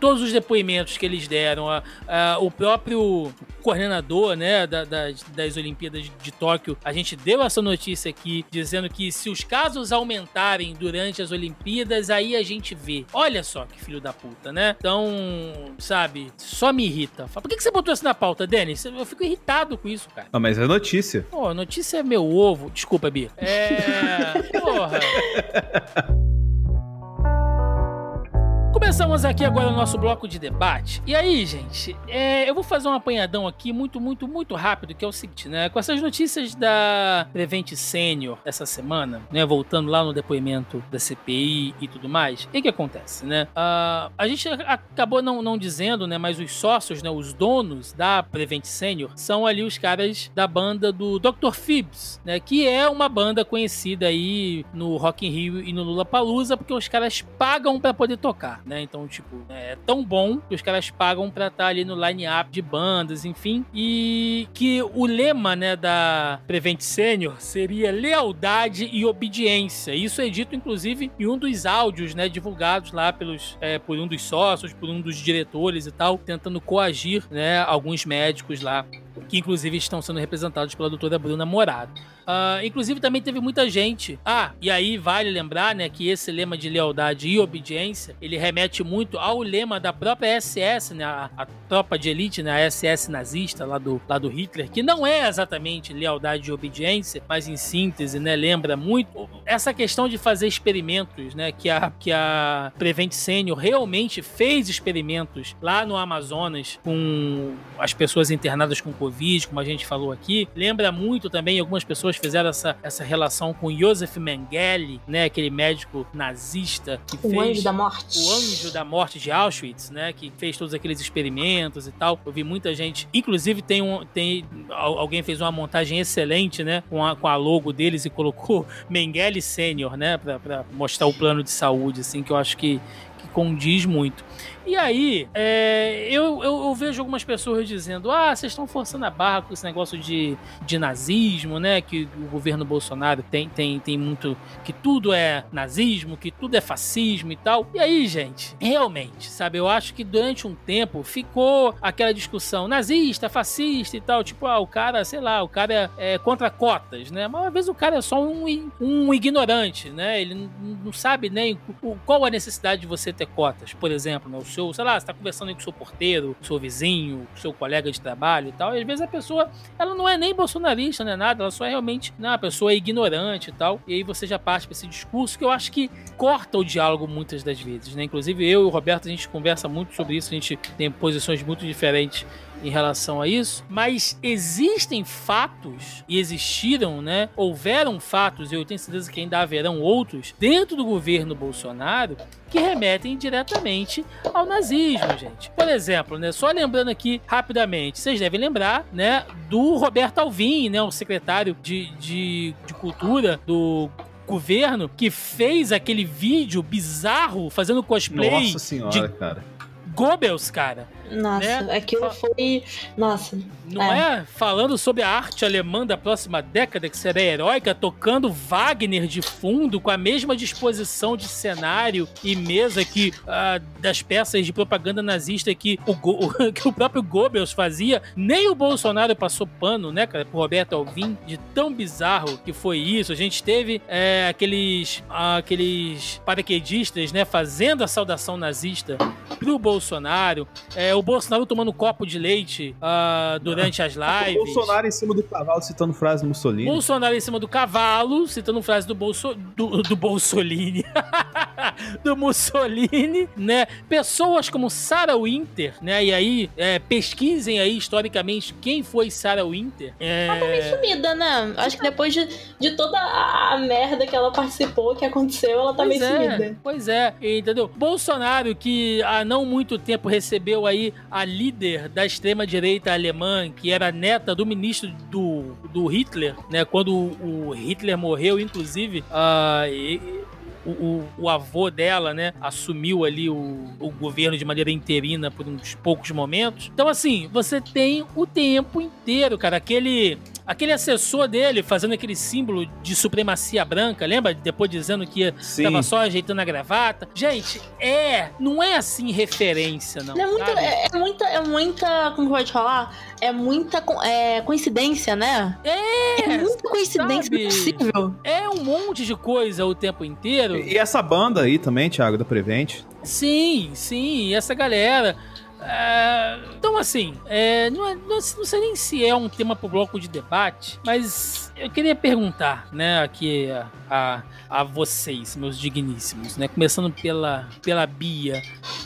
todos os depoimentos que eles deram, a, a, o próprio coordenador né, da, das, das Olimpíadas de Tóquio, a gente deu essa notícia aqui, dizendo que se os casos aumentarem durante as Olimpíadas, aí a gente vê. Olha só que filho da puta, né? Então, sabe, só me irrita. Por que, que você botou isso na pauta, Denis? Eu fico irritado com isso, cara. Ah, mas é notícia. Pô, notícia é meu ovo. Desculpa, Bia. É. Porra. Começamos aqui agora o nosso bloco de debate. E aí, gente, é, eu vou fazer um apanhadão aqui muito, muito, muito rápido, que é o seguinte, né? Com essas notícias da Prevent Senior essa semana, né? Voltando lá no depoimento da CPI e tudo mais, o que que acontece, né? Uh, a gente acabou não, não dizendo, né? Mas os sócios, né? Os donos da Prevent Senior são ali os caras da banda do Dr. Phibbs, né? Que é uma banda conhecida aí no Rock in Rio e no Lula Palusa, porque os caras pagam para poder tocar né? Então, tipo, é tão bom que os caras pagam pra estar ali no line-up de bandas, enfim. E que o lema, né, da Prevent Senior seria lealdade e obediência. Isso é dito, inclusive, em um dos áudios, né, divulgados lá pelos, é, por um dos sócios, por um dos diretores e tal, tentando coagir, né, alguns médicos lá que inclusive estão sendo representados pela doutora Bruna Morado. Uh, inclusive também teve muita gente. Ah, e aí vale lembrar, né, que esse lema de lealdade e obediência, ele remete muito ao lema da própria SS, né, a, a tropa de elite, né, a SS nazista lá do, lá do Hitler, que não é exatamente lealdade e obediência, mas em síntese, né, lembra muito essa questão de fazer experimentos, né, que a, que a Prevent Senior realmente fez experimentos lá no Amazonas com as pessoas internadas com Covid, como a gente falou aqui. Lembra muito também, algumas pessoas fizeram essa, essa relação com Joseph Mengele, né? Aquele médico nazista que o fez... anjo da morte. O anjo da morte de Auschwitz, né? Que fez todos aqueles experimentos e tal. Eu vi muita gente... Inclusive tem um... Tem, alguém fez uma montagem excelente, né? Com a, com a logo deles e colocou Mengele Sênior, né? Pra, pra mostrar o plano de saúde, assim, que eu acho que, que condiz muito. E aí, é, eu, eu, eu, vejo algumas pessoas dizendo: ah, vocês estão forçando a barra com esse negócio de, de nazismo, né? Que o governo Bolsonaro tem, tem, tem muito. que tudo é nazismo, que tudo é fascismo e tal. E aí, gente, realmente, sabe? Eu acho que durante um tempo ficou aquela discussão nazista, fascista e tal. Tipo, ah, o cara, sei lá, o cara é, é contra cotas, né? Mas às vezes o cara é só um, um ignorante, né? Ele não, sabe nem qual a necessidade de você ter cotas, por exemplo, né? Seu, sei lá, você tá conversando com o seu porteiro, com o seu vizinho, com o seu colega de trabalho e tal, e às vezes a pessoa, ela não é nem bolsonarista, não é nada, ela só é realmente né, uma pessoa ignorante e tal, e aí você já parte pra esse discurso que eu acho que corta o diálogo muitas das vezes, né? Inclusive eu e o Roberto, a gente conversa muito sobre isso, a gente tem posições muito diferentes em relação a isso, mas existem fatos e existiram, né? Houveram fatos, e eu tenho certeza que ainda haverão outros dentro do governo Bolsonaro que remetem diretamente ao nazismo, gente. Por exemplo, né, só lembrando aqui rapidamente, vocês devem lembrar, né, do Roberto Alvim, né, o secretário de, de, de cultura do governo que fez aquele vídeo bizarro fazendo cosplay Nossa senhora, de cara. Goebbels, cara. Nossa, né? aquilo foi. Nossa. Não é. é. Falando sobre a arte alemã da próxima década, que será heróica, tocando Wagner de fundo, com a mesma disposição de cenário e mesa que uh, das peças de propaganda nazista que o, Go que o próprio Goebbels fazia. Nem o Bolsonaro passou pano, né, cara, pro Roberto Alvim, de tão bizarro que foi isso. A gente teve é, aqueles, uh, aqueles paraquedistas, né, fazendo a saudação nazista pro Bolsonaro. É, o Bolsonaro tomando copo de leite uh, durante as lives. O Bolsonaro em cima do cavalo citando frase do Mussolini. Bolsonaro em cima do cavalo citando frase do, Bolso, do, do Bolsolini. do Mussolini, né? Pessoas como Sarah Winter, né? E aí, é, pesquisem aí historicamente quem foi Sarah Winter. É... Ela tá meio sumida, né? Acho que depois de, de toda a, a merda que ela participou, que aconteceu, ela tá Pois meio é, sumida. pois é, entendeu? Bolsonaro, que há não muito tempo recebeu aí a líder da extrema-direita alemã, que era neta do ministro do, do Hitler, né? Quando o, Hitler morreu, inclusive, ah, e- o, o- o avô dela, né, assumiu ali o, o governo de maneira interina por uns poucos momentos. Então, assim, você tem o tempo inteiro, cara, aquele. Aquele assessor dele fazendo aquele símbolo de supremacia branca, lembra? Depois dizendo que Sim. tava só ajeitando a gravata. Gente, é. Não é assim referência, não. É, muita, é, é muita, é muita, como que eu vou te falar? É muita co- é, coincidência, né? É, É muita coincidência sabe? possível. é um monte de coisa o tempo inteiro. E essa banda aí também, Thiago, da Prevent. Sim, sim, essa galera. É, então, assim, é, não, é- não, não sei nem se é um tema pro bloco de debate, mas eu queria perguntar, né, aqui a, a, a vocês, meus digníssimos, né, começando pela, pela Bia.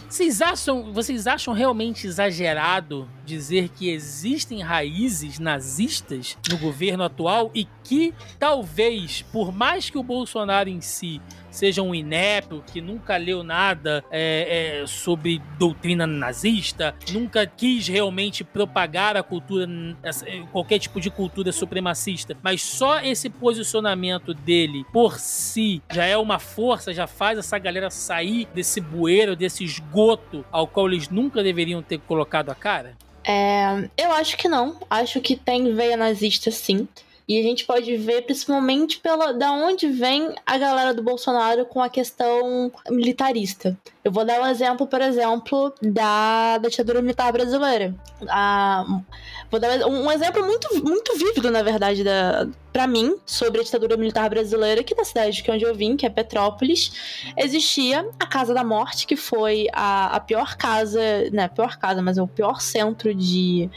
Vocês acham, vocês acham realmente exagerado dizer que existem raízes nazistas no governo atual e que talvez, por mais que o Bolsonaro em si seja um inepto que nunca leu nada é, é, sobre doutrina nazista, nunca quis realmente propagar a cultura, qualquer tipo de cultura supremacista, mas só esse posicionamento dele por si já é uma força, já faz essa galera sair desse bueiro, desse esgoto ao qual eles nunca deveriam ter colocado a cara? É, eu acho que não. Acho que tem veia nazista, sim. E a gente pode ver principalmente pela da onde vem a galera do Bolsonaro com a questão militarista. Eu vou dar um exemplo, por exemplo, da, ditadura militar brasileira. A- vou dar um, exemplo muito, muito vívido, na verdade, da, para mim, sobre a ditadura militar brasileira, que na cidade que onde eu vim, que é Petrópolis, existia a Casa da Morte, que foi a, a pior casa, né, pior casa, mas é o pior centro de,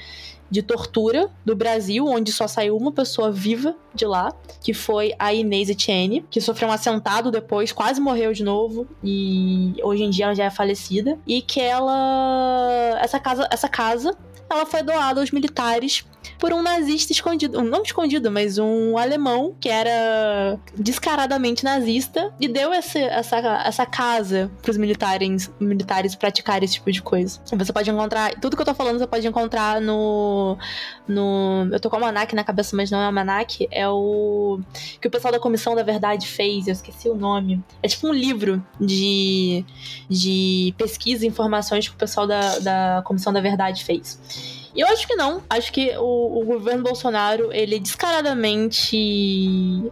de tortura do Brasil, onde só saiu uma pessoa viva de lá, que foi a Inês Etienne, que sofreu um assentado depois, quase morreu de novo, e hoje em dia ela já é falecida, e que ela... essa casa, essa casa ela foi doada aos militares por um nazista escondido, não escondido, mas um alemão que era descaradamente nazista e deu esse, essa, essa casa pros militares, militares praticarem esse tipo de coisa. Você pode encontrar, tudo que eu tô falando você pode encontrar no, no eu tô com o almanac na cabeça, mas não é o almanac, é o que o pessoal da Comissão da Verdade fez, eu esqueci o nome. É tipo um livro de, de pesquisa e informações que o pessoal da, da Comissão da Verdade fez. E eu acho que não. Acho que o, o governo Bolsonaro, ele é descaradamente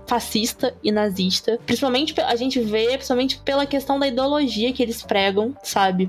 fascista e nazista. Principalmente, a gente vê, principalmente pela questão da ideologia que eles pregam, sabe?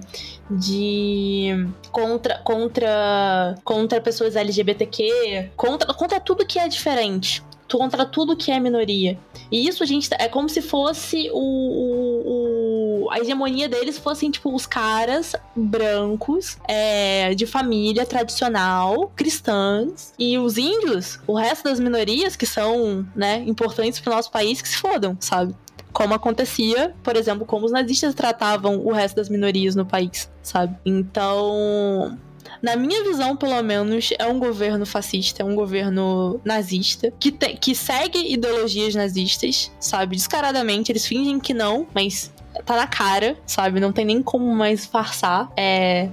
De contra, contra, contra pessoas LGBTQ, contra, contra tudo que é diferente. Contra tudo que é minoria. E isso a gente. É como se fosse o, o- o- a hegemonia deles fossem, tipo, os caras brancos, é, de família tradicional, cristãs, e os índios, o resto das minorias que são, né, importantes pro nosso país, que se fodam, sabe? Como acontecia, por exemplo, como os nazistas tratavam o resto das minorias no país, sabe? Então, na minha visão, pelo menos, é um governo fascista, é um governo nazista, que, te- que segue ideologias nazistas, sabe? Descaradamente, eles fingem que não, mas tá na cara, sabe? Não tem nem como mais farçar. É.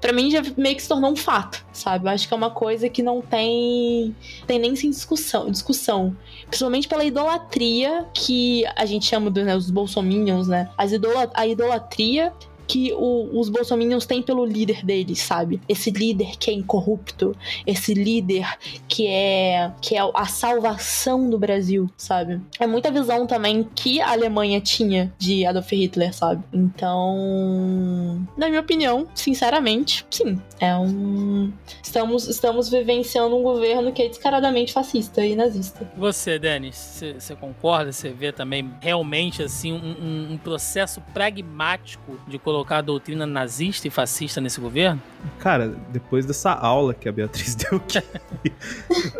Pra mim já meio que se tornou um fato, sabe? Eu acho que é uma coisa que não tem, tem nem sem discussão, discussão. Principalmente pela idolatria que a gente chama dos né, bolsominions, né? As idola, a idolatria que o- os bolsominions têm pelo líder deles, sabe? Esse líder que é incorrupto, esse líder que é que é a salvação do Brasil, sabe? É muita visão também que a Alemanha tinha de Adolf Hitler, sabe? Então, na minha opinião, sinceramente, sim, é um estamos estamos vivenciando um governo que é descaradamente fascista e nazista. Você, Denis, você concorda? Você vê também realmente assim um, um- processo pragmático de colocar colocar a doutrina nazista e fascista nesse governo? Cara, depois dessa aula que a Beatriz deu aqui,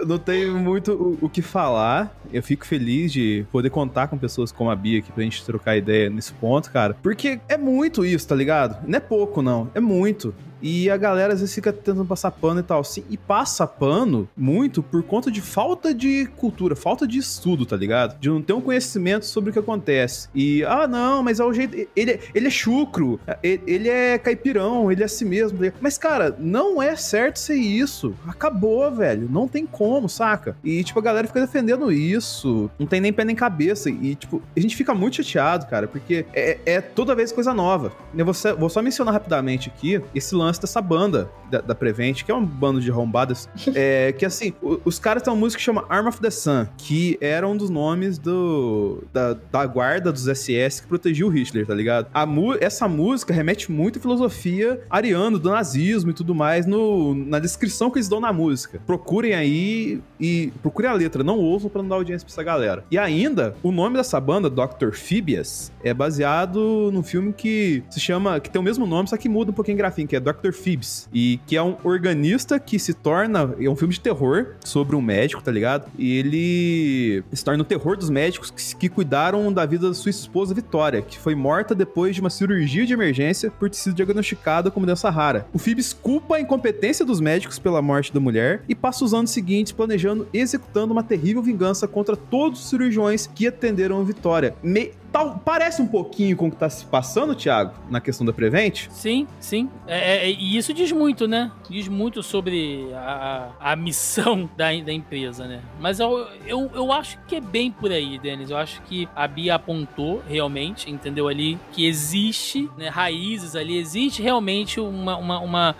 não tenho muito o, o que falar. Eu fico feliz de poder contar com pessoas como a Bia aqui pra gente trocar ideia nesse ponto, cara. Porque é muito isso, tá ligado? Não é pouco, não. É muito. E a galera às vezes fica tentando passar pano e tal, assim, e passa pano muito por conta de falta de cultura, falta de estudo, tá ligado? De não ter um conhecimento sobre o que acontece. E, ah, não, mas é o jeito. Ele, ele é chucro, ele é caipirão, ele é assim mesmo. Mas, cara, não é certo ser isso. Acabou, velho. Não tem como, saca? E, tipo, a galera fica defendendo isso. Não tem nem pé nem cabeça. E, tipo, a gente fica muito chateado, cara, porque é, é toda vez coisa nova. Eu vou, vou só mencionar rapidamente aqui esse lance lance dessa banda da, da Prevent, que é um bando de arrombadas, é, que assim, o, os caras têm uma música que chama Arm of the Sun, que era um dos nomes do, da, da guarda dos SS que protegia o Hitler, tá ligado? A, essa música remete muito à filosofia ariana, do nazismo e tudo mais no, na descrição que eles dão na música. Procurem aí e procurem a letra, não ouçam pra não dar audiência pra essa galera. E ainda, o nome dessa banda, Dr. Phibias, é baseado num filme que se chama, que tem o mesmo nome, só que muda um pouquinho em grafinho, que é Dr. Dr. Phoebs, e que é um organista que se torna. É um filme de terror sobre um médico, tá ligado? E ele se torna o terror dos médicos que, que cuidaram da vida da sua esposa Vitória, que foi morta depois de uma cirurgia de emergência por ter sido diagnosticada como doença rara. O Phoebs culpa a incompetência dos médicos pela morte da mulher e passa os anos seguintes planejando e executando uma terrível vingança contra todos os cirurgiões que atenderam Vitória. Me Tal, parece um pouquinho com o que tá se passando, Thiago, na questão da Prevent? Sim, sim. É, é, e isso diz muito, né? Diz muito sobre a, a missão da, da empresa, né? Mas eu, eu, eu acho que é bem por aí, Denis. Eu acho que a Bia apontou realmente, entendeu ali, que existe né, raízes ali, existe realmente uma, uma, uma,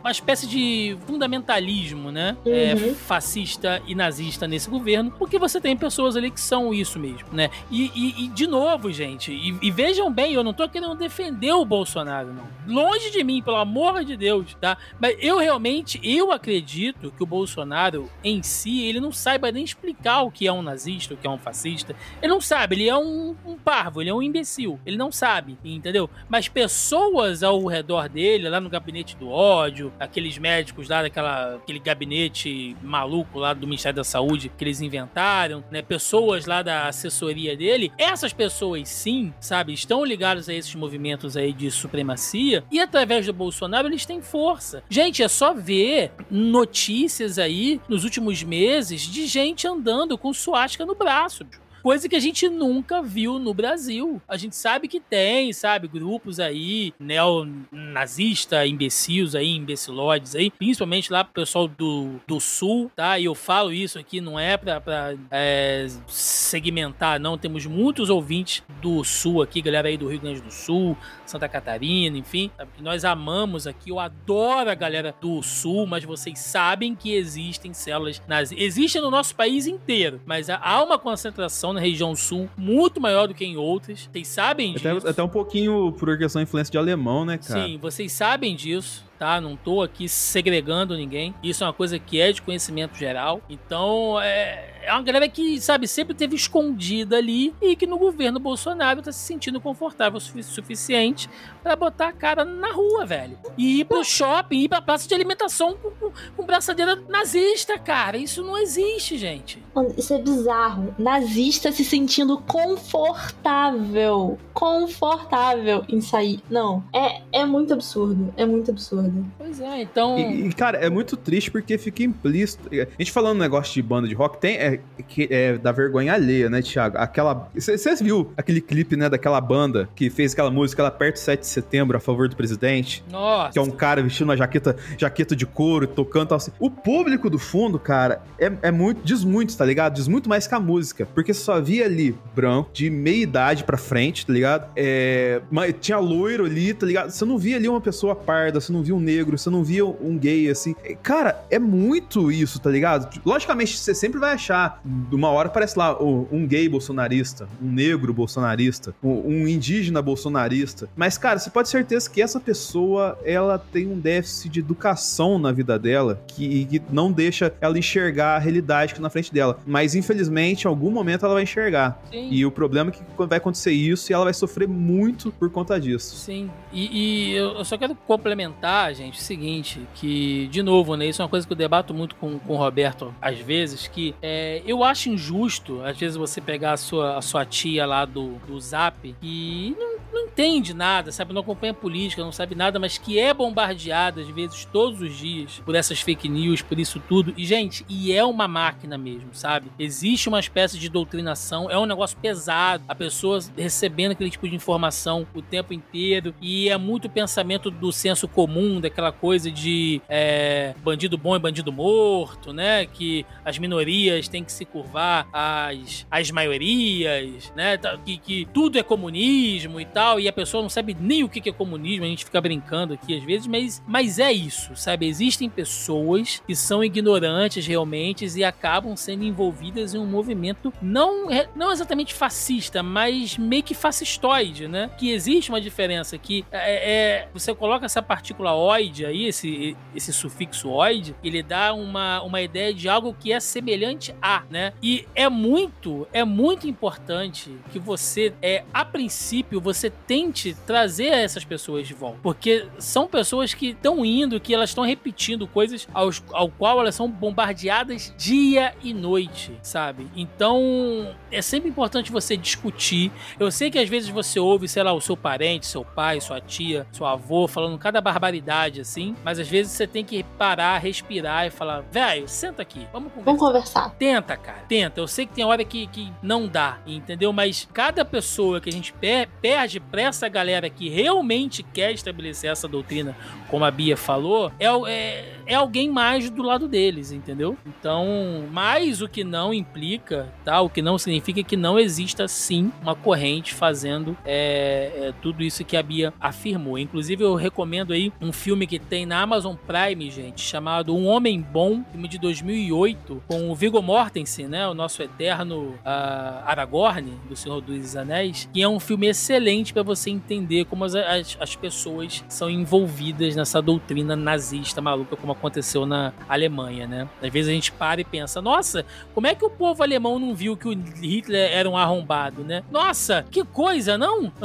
uma espécie de fundamentalismo, né? É, uhum. É, fascista e nazista nesse governo, porque você tem pessoas ali que são isso mesmo, né? E, e, e de novo, gente. E, e, vejam bem, eu não tô querendo defender o Bolsonaro, não. Longe de mim, pelo amor de Deus, tá? Mas eu realmente, eu acredito que o Bolsonaro em si, ele não saiba nem explicar o que é um nazista, o que é um fascista. Ele não sabe, ele é um, um parvo, ele é um imbecil. Ele não sabe, entendeu? Mas pessoas ao redor dele, lá no gabinete do ódio, aqueles médicos lá daquela aquele gabinete maluco lá do Ministério da Saúde que eles inventaram, né? Pessoas lá da assessoria dele, essas pessoas pessoas, sim, sabe, estão ligadas a esses movimentos aí de supremacia e através do Bolsonaro eles têm força. Gente, é só ver notícias aí nos últimos meses de gente andando com suástica no braço coisa que a gente nunca viu no Brasil. A gente sabe que tem, sabe, grupos aí, neonazista, imbecil aí, imbecilóides aí, principalmente lá pro pessoal do, do Sul, tá? E eu falo isso aqui, não é pra, pra é, segmentar, não. Temos muitos ouvintes do Sul aqui, galera aí do Rio Grande do Sul, Santa Catarina, enfim. Sabe? Nós amamos aqui, eu adoro a galera do Sul, mas vocês sabem que existem células nazistas. Existem no nosso país inteiro, mas há uma concentração na região sul muito maior do que em outras. Vocês sabem disso. Até, até um pouquinho por questão de influência de alemão, né, cara? Sim, vocês sabem disso tá? Não tô aqui segregando ninguém. Isso é uma coisa que é de conhecimento geral. Então, é, é uma galera que, sabe, sempre teve escondida ali e que no governo Bolsonaro tá se sentindo confortável o suficiente para botar a cara na rua, velho. E ir pro shopping, ir pra praça de alimentação com, com, com braçadeira nazista, cara. Isso não existe, gente. Isso é bizarro. Nazista se sentindo confortável. Confortável em sair. Não, é, é muito absurdo. É muito absurdo. Pois é, então. E, e cara, é muito triste porque fica implícito. A gente falando um negócio de banda de rock, tem. É, que é da vergonha alheia, né, Thiago? Aquela. Você viu aquele clipe, né, daquela banda que fez aquela música lá perto do 7 de setembro a favor do presidente? Nossa. Que é um cara vestindo uma jaqueta, jaqueta de couro, tocando tal assim. O público do fundo, cara, é, é muito. Diz muito, tá ligado? Diz muito mais que a música. Porque você só via ali branco, de meia idade pra frente, tá ligado? É, tinha loiro ali, tá ligado? Você não via ali uma pessoa parda, você não via via um negro, você não via um gay, assim. É, Cara, é muito isso, tá ligado? Logicamente, você sempre vai achar, de uma hora parece lá, um gay bolsonarista, um negro bolsonarista, um indígena bolsonarista. Mas, cara, você pode ter certeza que essa pessoa, ela tem um déficit de educação na vida dela, que, que não deixa ela enxergar a realidade que tá na frente dela. Mas, infelizmente, em algum momento ela vai enxergar. Sim. E o problema é que vai acontecer isso e ela vai sofrer muito por conta disso. Sim, e, e eu eu só quero complementar, gente, o seguinte, que, de novo, né, isso é uma coisa que eu debato muito com, com o Roberto, às vezes, que é, eu acho injusto, às vezes, você pegar a sua, a sua tia lá do, do Zap e não, não entende nada, sabe, não acompanha política, não sabe nada, mas que é bombardeada, às vezes, todos os dias, por essas fake news, por isso tudo, e, gente, e é uma máquina mesmo, sabe? Existe uma espécie de doutrinação, é um negócio pesado, a pessoa recebendo aquele tipo de informação o tempo inteiro, e é muito pensamento do senso comum, daquela coisa de é, bandido bom e bandido morto, né? Que as minorias têm que se curvar às, às maiorias, né? Tá- Que, que tudo é comunismo e tal, e a pessoa não sabe nem o que é comunismo, a gente fica brincando aqui às vezes, mas, mas é isso, sabe? Existem pessoas que são ignorantes realmente e acabam sendo envolvidas em um movimento não, é- não exatamente fascista, mas meio que fascistoide, né? Que existe uma diferença que é, é- você coloca essa partícula oide aí, esse, esse sufixo oide, ele dá uma, uma ideia de algo que é semelhante a, né? E é muito, é muito importante que você, é, a princípio, você tente trazer essas pessoas de volta. Porque são pessoas que estão indo, que elas estão repetindo coisas aos, ao qual elas são bombardeadas dia e noite, sabe? Então, é sempre importante você discutir. Eu sei que às vezes você ouve, sei lá, o seu parente, seu pai, sua tia, seu avô falando cada barbaridade assim, mas às vezes você tem que parar, respirar e falar: velho, senta aqui, vamos conversar. Vamos conversar. Tenta, cara. Tenta. Eu sei que tem hora que, que não dá, entendeu? Mas cada pessoa que a gente per- perde pra essa galera que realmente quer estabelecer essa doutrina, como a Bia falou, é, é, é alguém mais do lado deles, entendeu? Então, mais o que não implica, tá? O que não significa que não exista sim uma corrente fazendo é, é, tudo isso que a Bia afirmou. Inclusive, eu recomendo aí um filme que tem na Amazon Prime, gente, chamado Um Homem Bom, filme de 2008, com o Viggo Mortensen, né? O nosso eterno ah, Aragorn, do Senhor dos Anéis, que é um filme excelente para você entender como as, as, as pessoas são envolvidas nessa doutrina nazista maluca, como aconteceu na Alemanha, né? Às vezes a gente para e pensa, nossa, como é que o povo alemão não viu que o Hitler era um arrombado, né? Nossa, que coisa, não?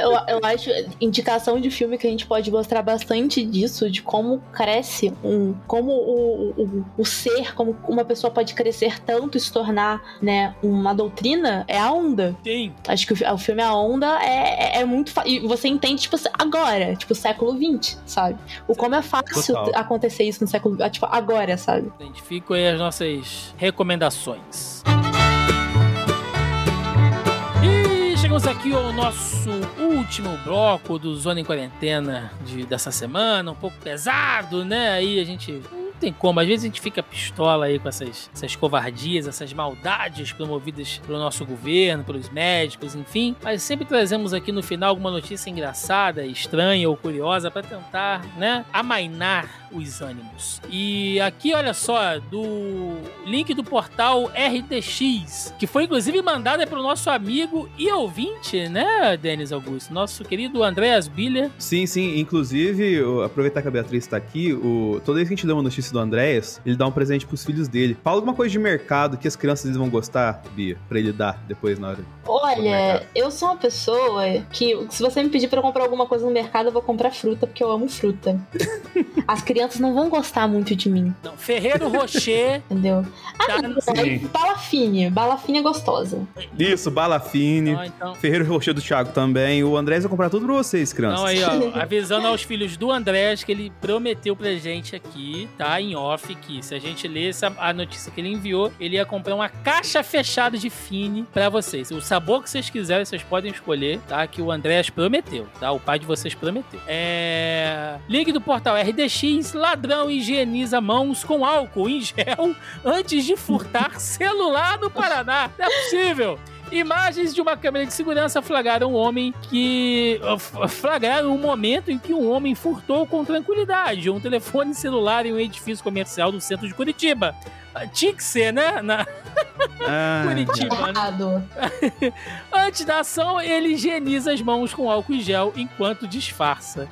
Eu, eu acho indicação de filme que a gente pode mostrar bastante disso, de como cresce um. Como o, o, o ser, como uma pessoa pode crescer tanto e se tornar, né, uma doutrina, é a onda. Tem. Acho que o, o filme A Onda é, é, é muito. E você entende, tipo, agora, tipo, século XX, sabe? O como é fácil Total. Acontecer isso no século. Tipo, agora, sabe? Identifico aí as nossas recomendações. E chegamos aqui ao nosso último bloco do Zona em Quarentena de, dessa semana, um pouco pesado, né? Aí a gente. Não tem como, às vezes a gente fica pistola aí com essas, essas covardias, essas maldades promovidas pelo nosso governo, pelos médicos, enfim. Mas sempre trazemos aqui no final alguma notícia engraçada, estranha ou curiosa para tentar, né, amainar os ânimos. E aqui, olha só, do link do portal RTX, que foi inclusive mandada pelo nosso amigo e ouvinte, né, Denis Augusto? Nosso querido Andreas Biller. Sim, sim. Inclusive, aproveitar que a Beatriz tá aqui, o... toda vez que a gente lê uma notícia do Andréas, ele dá um presente pros filhos dele. Fala alguma coisa de mercado que as crianças eles vão gostar, Bia, pra ele dar depois na hora. Olha, eu sou uma pessoa que, se você me pedir pra eu comprar alguma coisa no mercado, eu vou comprar fruta, porque eu amo fruta. As crianças não vão gostar muito de mim, Não, Ferreiro Rocher. entendeu? Ah, Tá, não, sim. aí, bala fine. Bala fine é gostosa. Isso, Balafine. Então, então, Ferreiro Rocher do Thiago também. O Andrés vai comprar tudo pra vocês, crianças. Então aí, ó, avisando aos filhos do Andrés que ele prometeu pra gente aqui, tá? Em off, que se a gente lesse a, a notícia que ele enviou, ele ia comprar uma caixa fechada de Fine pra vocês. O sabor que vocês quiserem, vocês podem escolher, tá? Que o Andrés prometeu, tá? O pai de vocês prometeu. É... Link do portal RDX, ladrão higieniza mãos com álcool em gel antes de furtar celular no Paraná. Não é possível. Imagens de uma câmera de segurança flagraram um homem que. flagraram um momento em que um homem furtou com tranquilidade um telefone celular em um edifício comercial do centro de Curitiba. Tinha que ser, né? Na Ah, Curitiba, né? Antes da ação, ele higieniza as mãos com álcool em gel enquanto disfarça.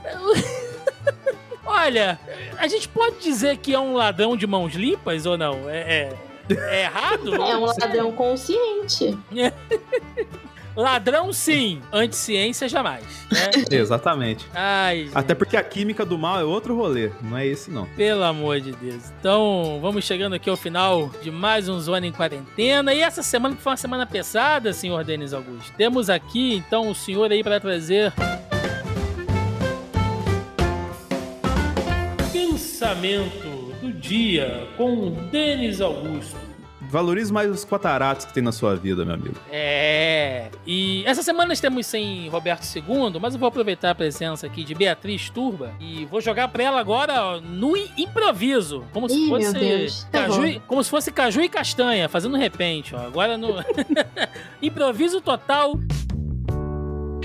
Olha, a gente pode dizer que é um ladrão de mãos limpas ou não? É, é- é errado? É um ladrão consciente. Ladrão, sim. Anti-ciência, jamais. Né? Exatamente. Ai, Até porque a química do mal é outro rolê, não é esse não. pelo amor de Deus. Então, vamos chegando aqui ao final de mais um Zona em Quarentena. E essa semana que foi uma semana pesada, senhor Denis Augusto. Temos aqui, então, o senhor aí para trazer Pensamento do dia com Denis Augusto. Valorize mais os quataratos que tem na sua vida, meu amigo. É. E essa semana estamos sem Roberto II, mas eu vou aproveitar a presença aqui de Beatriz Turba e vou jogar pra ela agora ó, no improviso, como se Ih, meu fosse Deus. caju, e- como se fosse caju e castanha, fazendo repente, ó. Agora no improviso total.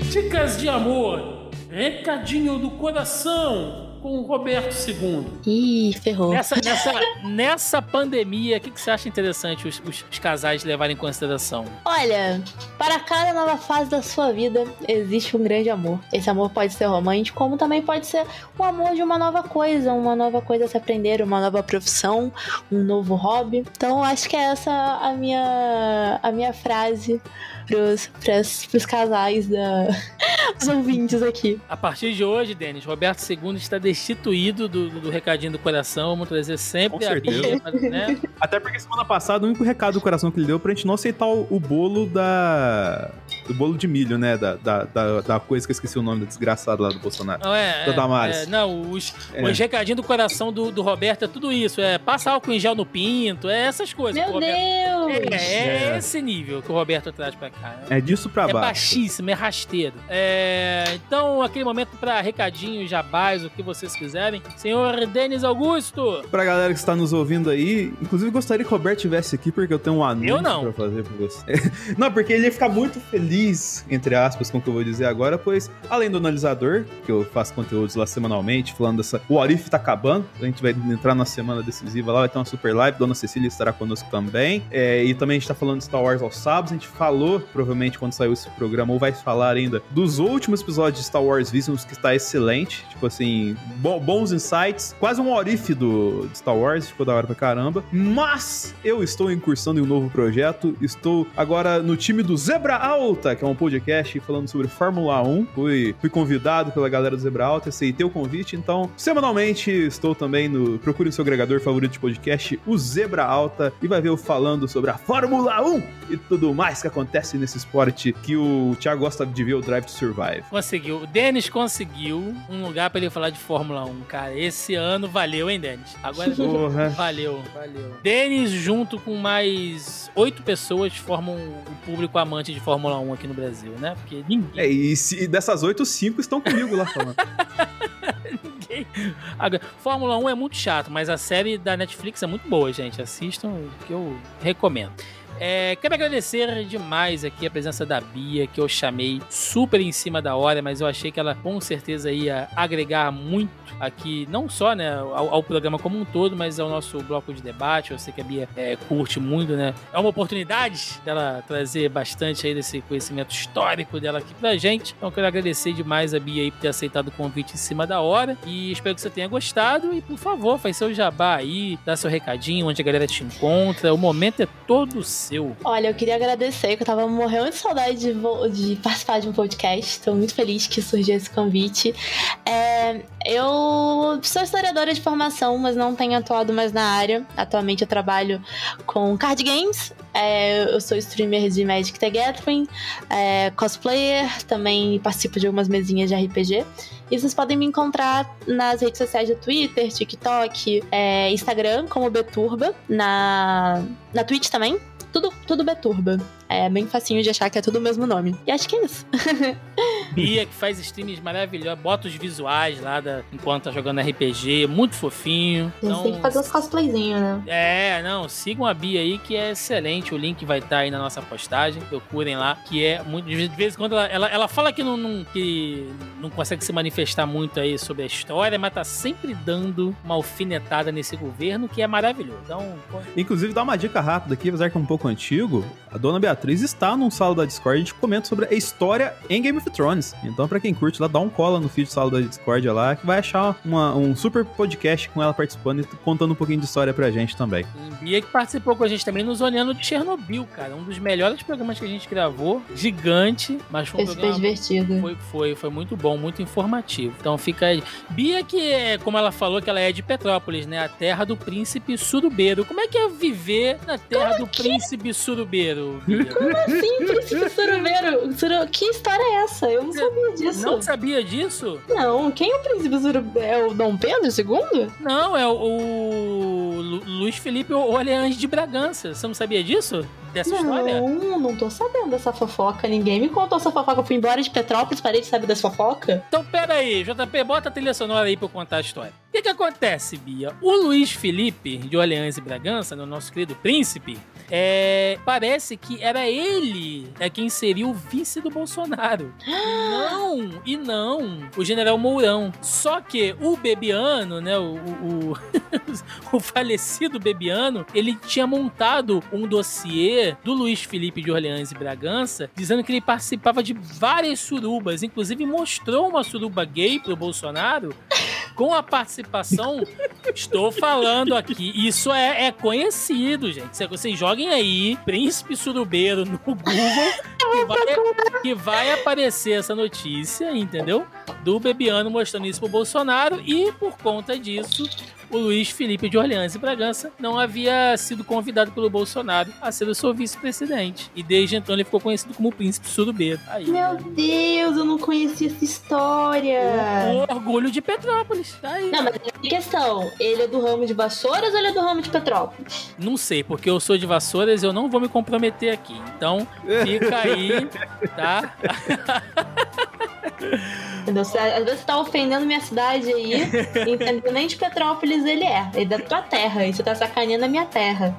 Dicas de amor, recadinho do coração com o Roberto II. Ih, ferrou. Nessa, nessa, nessa pandemia, o que, que você acha interessante os, os- os casais levarem em consideração? Olha, para cada nova fase da sua vida existe um grande amor. Esse amor pode ser romântico, como também pode ser o amor de uma nova coisa, uma nova coisa a se aprender, uma nova profissão, um novo hobby. Então, acho que é essa a minha, a minha frase pros, pros, pros casais da, dos ouvintes aqui. A partir de hoje, Denis, Roberto II está destituído do, do, recadinho do coração. Vamos trazer sempre Com a pra- né? Até porque semana passada o único recado do coração que ele deu pra gente não aceitar o, o bolo da. Do bolo de milho, né? Da, da, da, da coisa que eu esqueci o nome da desgraçada lá do Bolsonaro. Não, é, Da é, Damares. é, não, os, É. os recadinhos do coração do, do Roberto é tudo isso. É passa álcool em gel no pinto, é essas coisas. que o Meu Deus! É, é É. esse nível que o Roberto traz pra cá. né? É disso pra É baixo. baixíssimo, é rasteiro. É, então, aquele momento pra recadinho, jabás, o que vocês quiserem. Senhor Denis Augusto! Pra galera que está nos ouvindo aí, inclusive gostaria que o Roberto estivesse aqui, porque eu tenho um anúncio Eu não. pra fazer pra você. não, porque ele ia ficar muito feliz, entre aspas, com o que eu vou dizer agora, pois, além do analisador, que eu faço conteúdos lá semanalmente, falando dessa. O Arif tá acabando, a gente vai entrar na semana decisiva lá, vai ter uma super live, Dona Cecília estará conosco também. É, e também a gente tá falando de Star Wars aos sábados, a gente falou, provavelmente, quando saiu esse programa, ou vai falar ainda, dos últimos episódios de Star Wars Visions, que está excelente. Tipo assim, bo- bons insights. Quase um Orif do Star Wars, ficou da hora pra caramba. Mas eu estou incursando em um novo projeto. Estou agora no time do Zebra Alta, que é um podcast falando sobre Fórmula 1. Fui, fui convidado pela galera do Zebra Alta, aceitei o convite. Então, semanalmente, estou também no. Procure o seu agregador favorito de podcast, o Zebra Alta, e vai ver eu falando sobre a Fórmula 1 e tudo mais que acontece nesse esporte que o Thiago gosta de ver o Drive to Survive. Conseguiu. O Denis conseguiu um lugar pra ele falar de Fórmula 1, cara. Esse ano valeu, hein, Denis? Agora Porra. valeu, valeu. Denis, junto com mais oito pessoas, formam o público amante de Fórmula 1 aqui no Brasil, né? Porque ninguém. É, e se, dessas oito, cinco estão comigo lá falando. ninguém- Agora, Fórmula 1 é muito chato, mas a série da Netflix é muito boa, gente. Assistam, que eu recomendo. É, quero agradecer demais aqui a presença da Bia, que eu chamei super em cima da hora, mas eu achei que ela com certeza ia agregar muito aqui, não só né, ao, ao programa como um todo, mas ao nosso bloco de debate. Eu sei que a Bia é, curte muito, né? É uma oportunidade dela trazer bastante aí desse conhecimento histórico dela aqui pra gente. Então quero agradecer demais a Bia aí por ter aceitado o convite em cima da hora e espero que você tenha gostado e por favor, faz seu jabá aí, dá seu recadinho, onde a galera te encontra. O momento é todo seu. Olha, eu queria agradecer, que eu tava morrendo de saudade de, de participar de um podcast. Tô muito feliz que surgiu esse convite. É, eu sou historiadora de formação, mas não tenho atuado mais na área. Atualmente eu trabalho com card games. É, eu sou streamer de Magic the Gathering, é, cosplayer, também participo de algumas mesinhas de RPG. E vocês podem me encontrar nas redes sociais do Twitter, TikTok, é, Instagram, como Beturba, na, na Twitch também tudo, tudo Beturba. É bem facinho de achar que é tudo o mesmo nome. E acho que é isso. Bia, que faz streams maravilhosos, bota os visuais lá da, enquanto tá jogando RPG, muito fofinho. A gente tem que fazer os cosplayzinhos, né? É, não, sigam a Bia aí, que é excelente. O link vai estar aí na nossa postagem. Procurem lá, que é muito. De vez em quando ela, ela, ela fala que não, não- que não consegue se manifestar muito aí sobre a história, mas tá sempre dando uma alfinetada nesse governo, que é maravilhoso. Então, Inclusive, dá uma dica rápida aqui, apesar que é um pouco antigo. A dona Beatriz está num sala da Discord, a gente comenta sobre a história em Game of Thrones. Então, pra quem curte lá, dá um cola no feed do sala da Discord lá, que vai achar uma- um super podcast com ela participando e contando um pouquinho de história pra gente também. E Bia que participou com a gente também no Zoneando de Chernobyl, cara. Um dos melhores programas que a gente gravou. Gigante, mas foi um Foi programa divertido. Foi, foi, foi muito bom, muito informativo. Então fica aí. Bia, que é, como ela falou, que ela é de Petrópolis, né? A terra do príncipe surubeiro. Como é que é viver na terra do príncipe surubeiro, Bia? Sim, príncipe surubeiro. Suru... Que história é essa? Eu não sabia disso. Não sabia disso? Não, quem é o príncipe surubeiro? É o Dom Pedro II? Não, é o, o Lu- Luiz Felipe Orleans de Bragança. Você não sabia disso? Dessa história? Não, não tô sabendo dessa fofoca. Ninguém me contou essa fofoca. Eu fui embora de Petrópolis, parei de saber dessa fofoca. Então, pera aí, JP, bota a trilha sonora aí pra eu contar a história. O que que acontece, Bia? O Luiz Felipe, de Orleans e Bragança, no nosso querido príncipe, é, parece que era ele é quem seria o vice do Bolsonaro. não, e não, o general Mourão. Só que o Bebiano, né, o, o, o- o falecido Bebiano, ele tinha montado um dossiê do Luiz Felipe de Orleans e Bragança, dizendo que ele participava de várias surubas, inclusive mostrou uma suruba gay pro Bolsonaro com a participação. Estou falando aqui, isso é, é conhecido, gente. Vocês joguem aí, Príncipe Surubeiro no Google, que vai, que vai aparecer essa notícia, entendeu? Do Bebiano mostrando isso pro Bolsonaro e por conta disso. O Luiz Felipe de Orleans e Bragança não havia sido convidado pelo Bolsonaro a ser o seu vice-presidente. E desde então ele ficou conhecido como Príncipe Surubeiro. Aí, Meu Deus, eu não conhecia essa história. o orgulho de Petrópolis. Tá aí. Não, mas tem questão. Ele é do ramo de Vassouras ou ele é do ramo de Petrópolis? Não sei, porque eu sou de Vassouras eu não vou me comprometer aqui. Então, fica aí, tá? Entendeu? Às vezes você tá ofendendo minha cidade aí, entendeu? Nem de Petrópolis ele é. Ele é da tua terra. E você tá sacaneando a minha terra.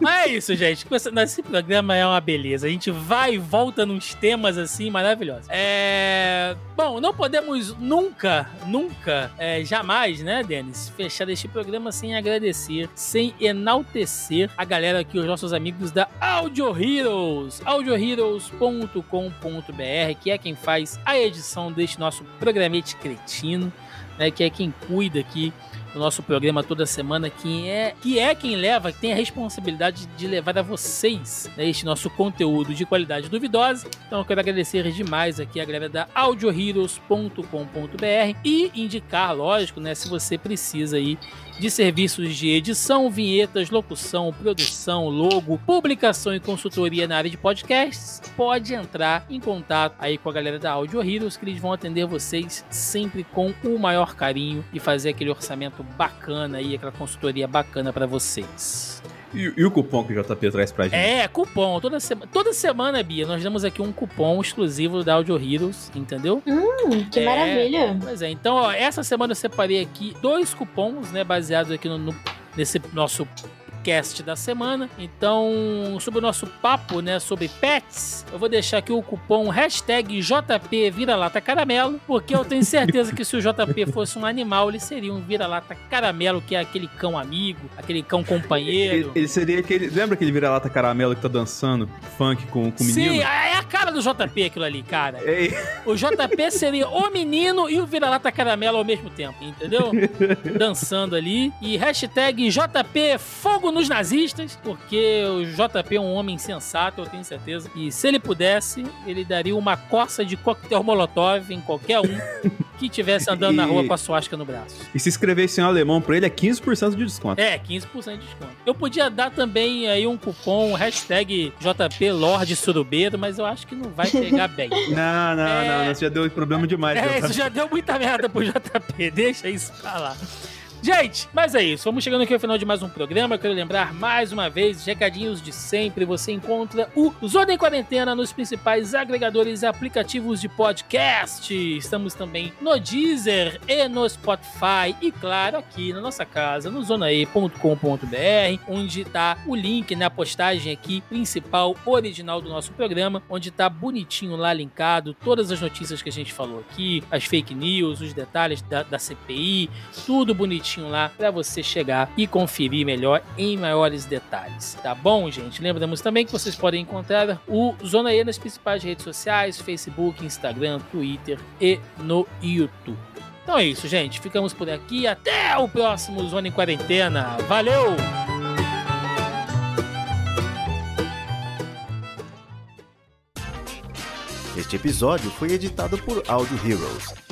Mas é isso, gente. Esse programa é uma beleza. A gente vai e volta nos temas assim maravilhosos. É. Bom, não podemos nunca, nunca, é, jamais, né, Denis, fechar este programa sem agradecer, sem enaltecer a galera aqui, os nossos amigos da Audio Heroes, audioheroes.com.br, que é quem faz a edição deste nosso programete cretino, né, que é quem cuida aqui no nosso programa toda semana, que é, que é quem leva, que tem a responsabilidade de levar a vocês né, este nosso conteúdo de qualidade duvidosa. Então eu quero agradecer demais aqui a galera da audioheroes.com.br e indicar, lógico, né, se você precisa aí de serviços de edição, vinhetas, locução, produção, logo, publicação e consultoria na área de podcasts, pode entrar em contato aí com a galera da Audio Heroes, que eles vão atender vocês sempre com o maior carinho e fazer aquele orçamento bacana aí, aquela consultoria bacana para vocês. E, e o cupom que o JP traz pra gente? É, cupom. Toda, sema toda semana, Bia, nós damos aqui um cupom exclusivo da Audio Heroes, entendeu? Hum, que É. maravilha. Pois é, então, ó, essa semana eu separei aqui dois cupons, né, baseados aqui no, no- nesse nosso cast da semana. Então, sobre o nosso papo, né, sobre pets, eu vou deixar aqui o cupom hashtag JP Vira-Lata Caramelo, porque eu tenho certeza que se o JP fosse um animal, ele seria um vira-lata caramelo, que é aquele cão amigo, aquele cão Ele, companheiro. ele seria aquele. Lembra aquele vira-lata caramelo que tá dançando funk com, com o menino? Sim, é a cara do JP aquilo ali, cara. Ei, O JP seria o menino e o vira-lata caramelo ao mesmo tempo, entendeu? Dançando ali. E hashtag JP Fogo nos Nazistas, porque o JP é um homem sensato, eu tenho certeza. E se ele pudesse, ele daria uma coça de coquetel molotov em qualquer um que estivesse andando na rua com a suástica no braço. e se escrevesse em alemão pra ele é 15% de desconto. É, 15% de desconto. Eu podia dar também aí um cupom, hashtag JP Lorde Surubeiro, mas eu acho que não vai pegar bem. Não, não, É. não, Você já deu problema demais. É, isso já deu muita merda pro JP, deixa isso pra lá. Gente, mas é isso. Vamos chegando aqui ao final de mais um programa. Eu quero lembrar mais uma vez, recadinhos de sempre. Você encontra o Zona em Quarentena nos principais agregadores e aplicativos de podcast. Estamos também no Deezer e no Spotify. E claro, aqui na nossa casa, no zonae.com.br, onde tá o link na postagem aqui principal, original do nosso programa, onde tá bonitinho lá linkado todas as notícias que a gente falou aqui, as fake news, os detalhes da, da CPI, tudo lá para você chegar e conferir melhor em maiores detalhes, tá bom, gente? Lembramos também que vocês podem encontrar o Zona E nas principais redes sociais, Facebook, Instagram, Twitter e no YouTube. Então é isso, gente. Ficamos por aqui. Até o próximo Zona em Quarentena. Valeu! Este episódio foi editado por Audio Heroes.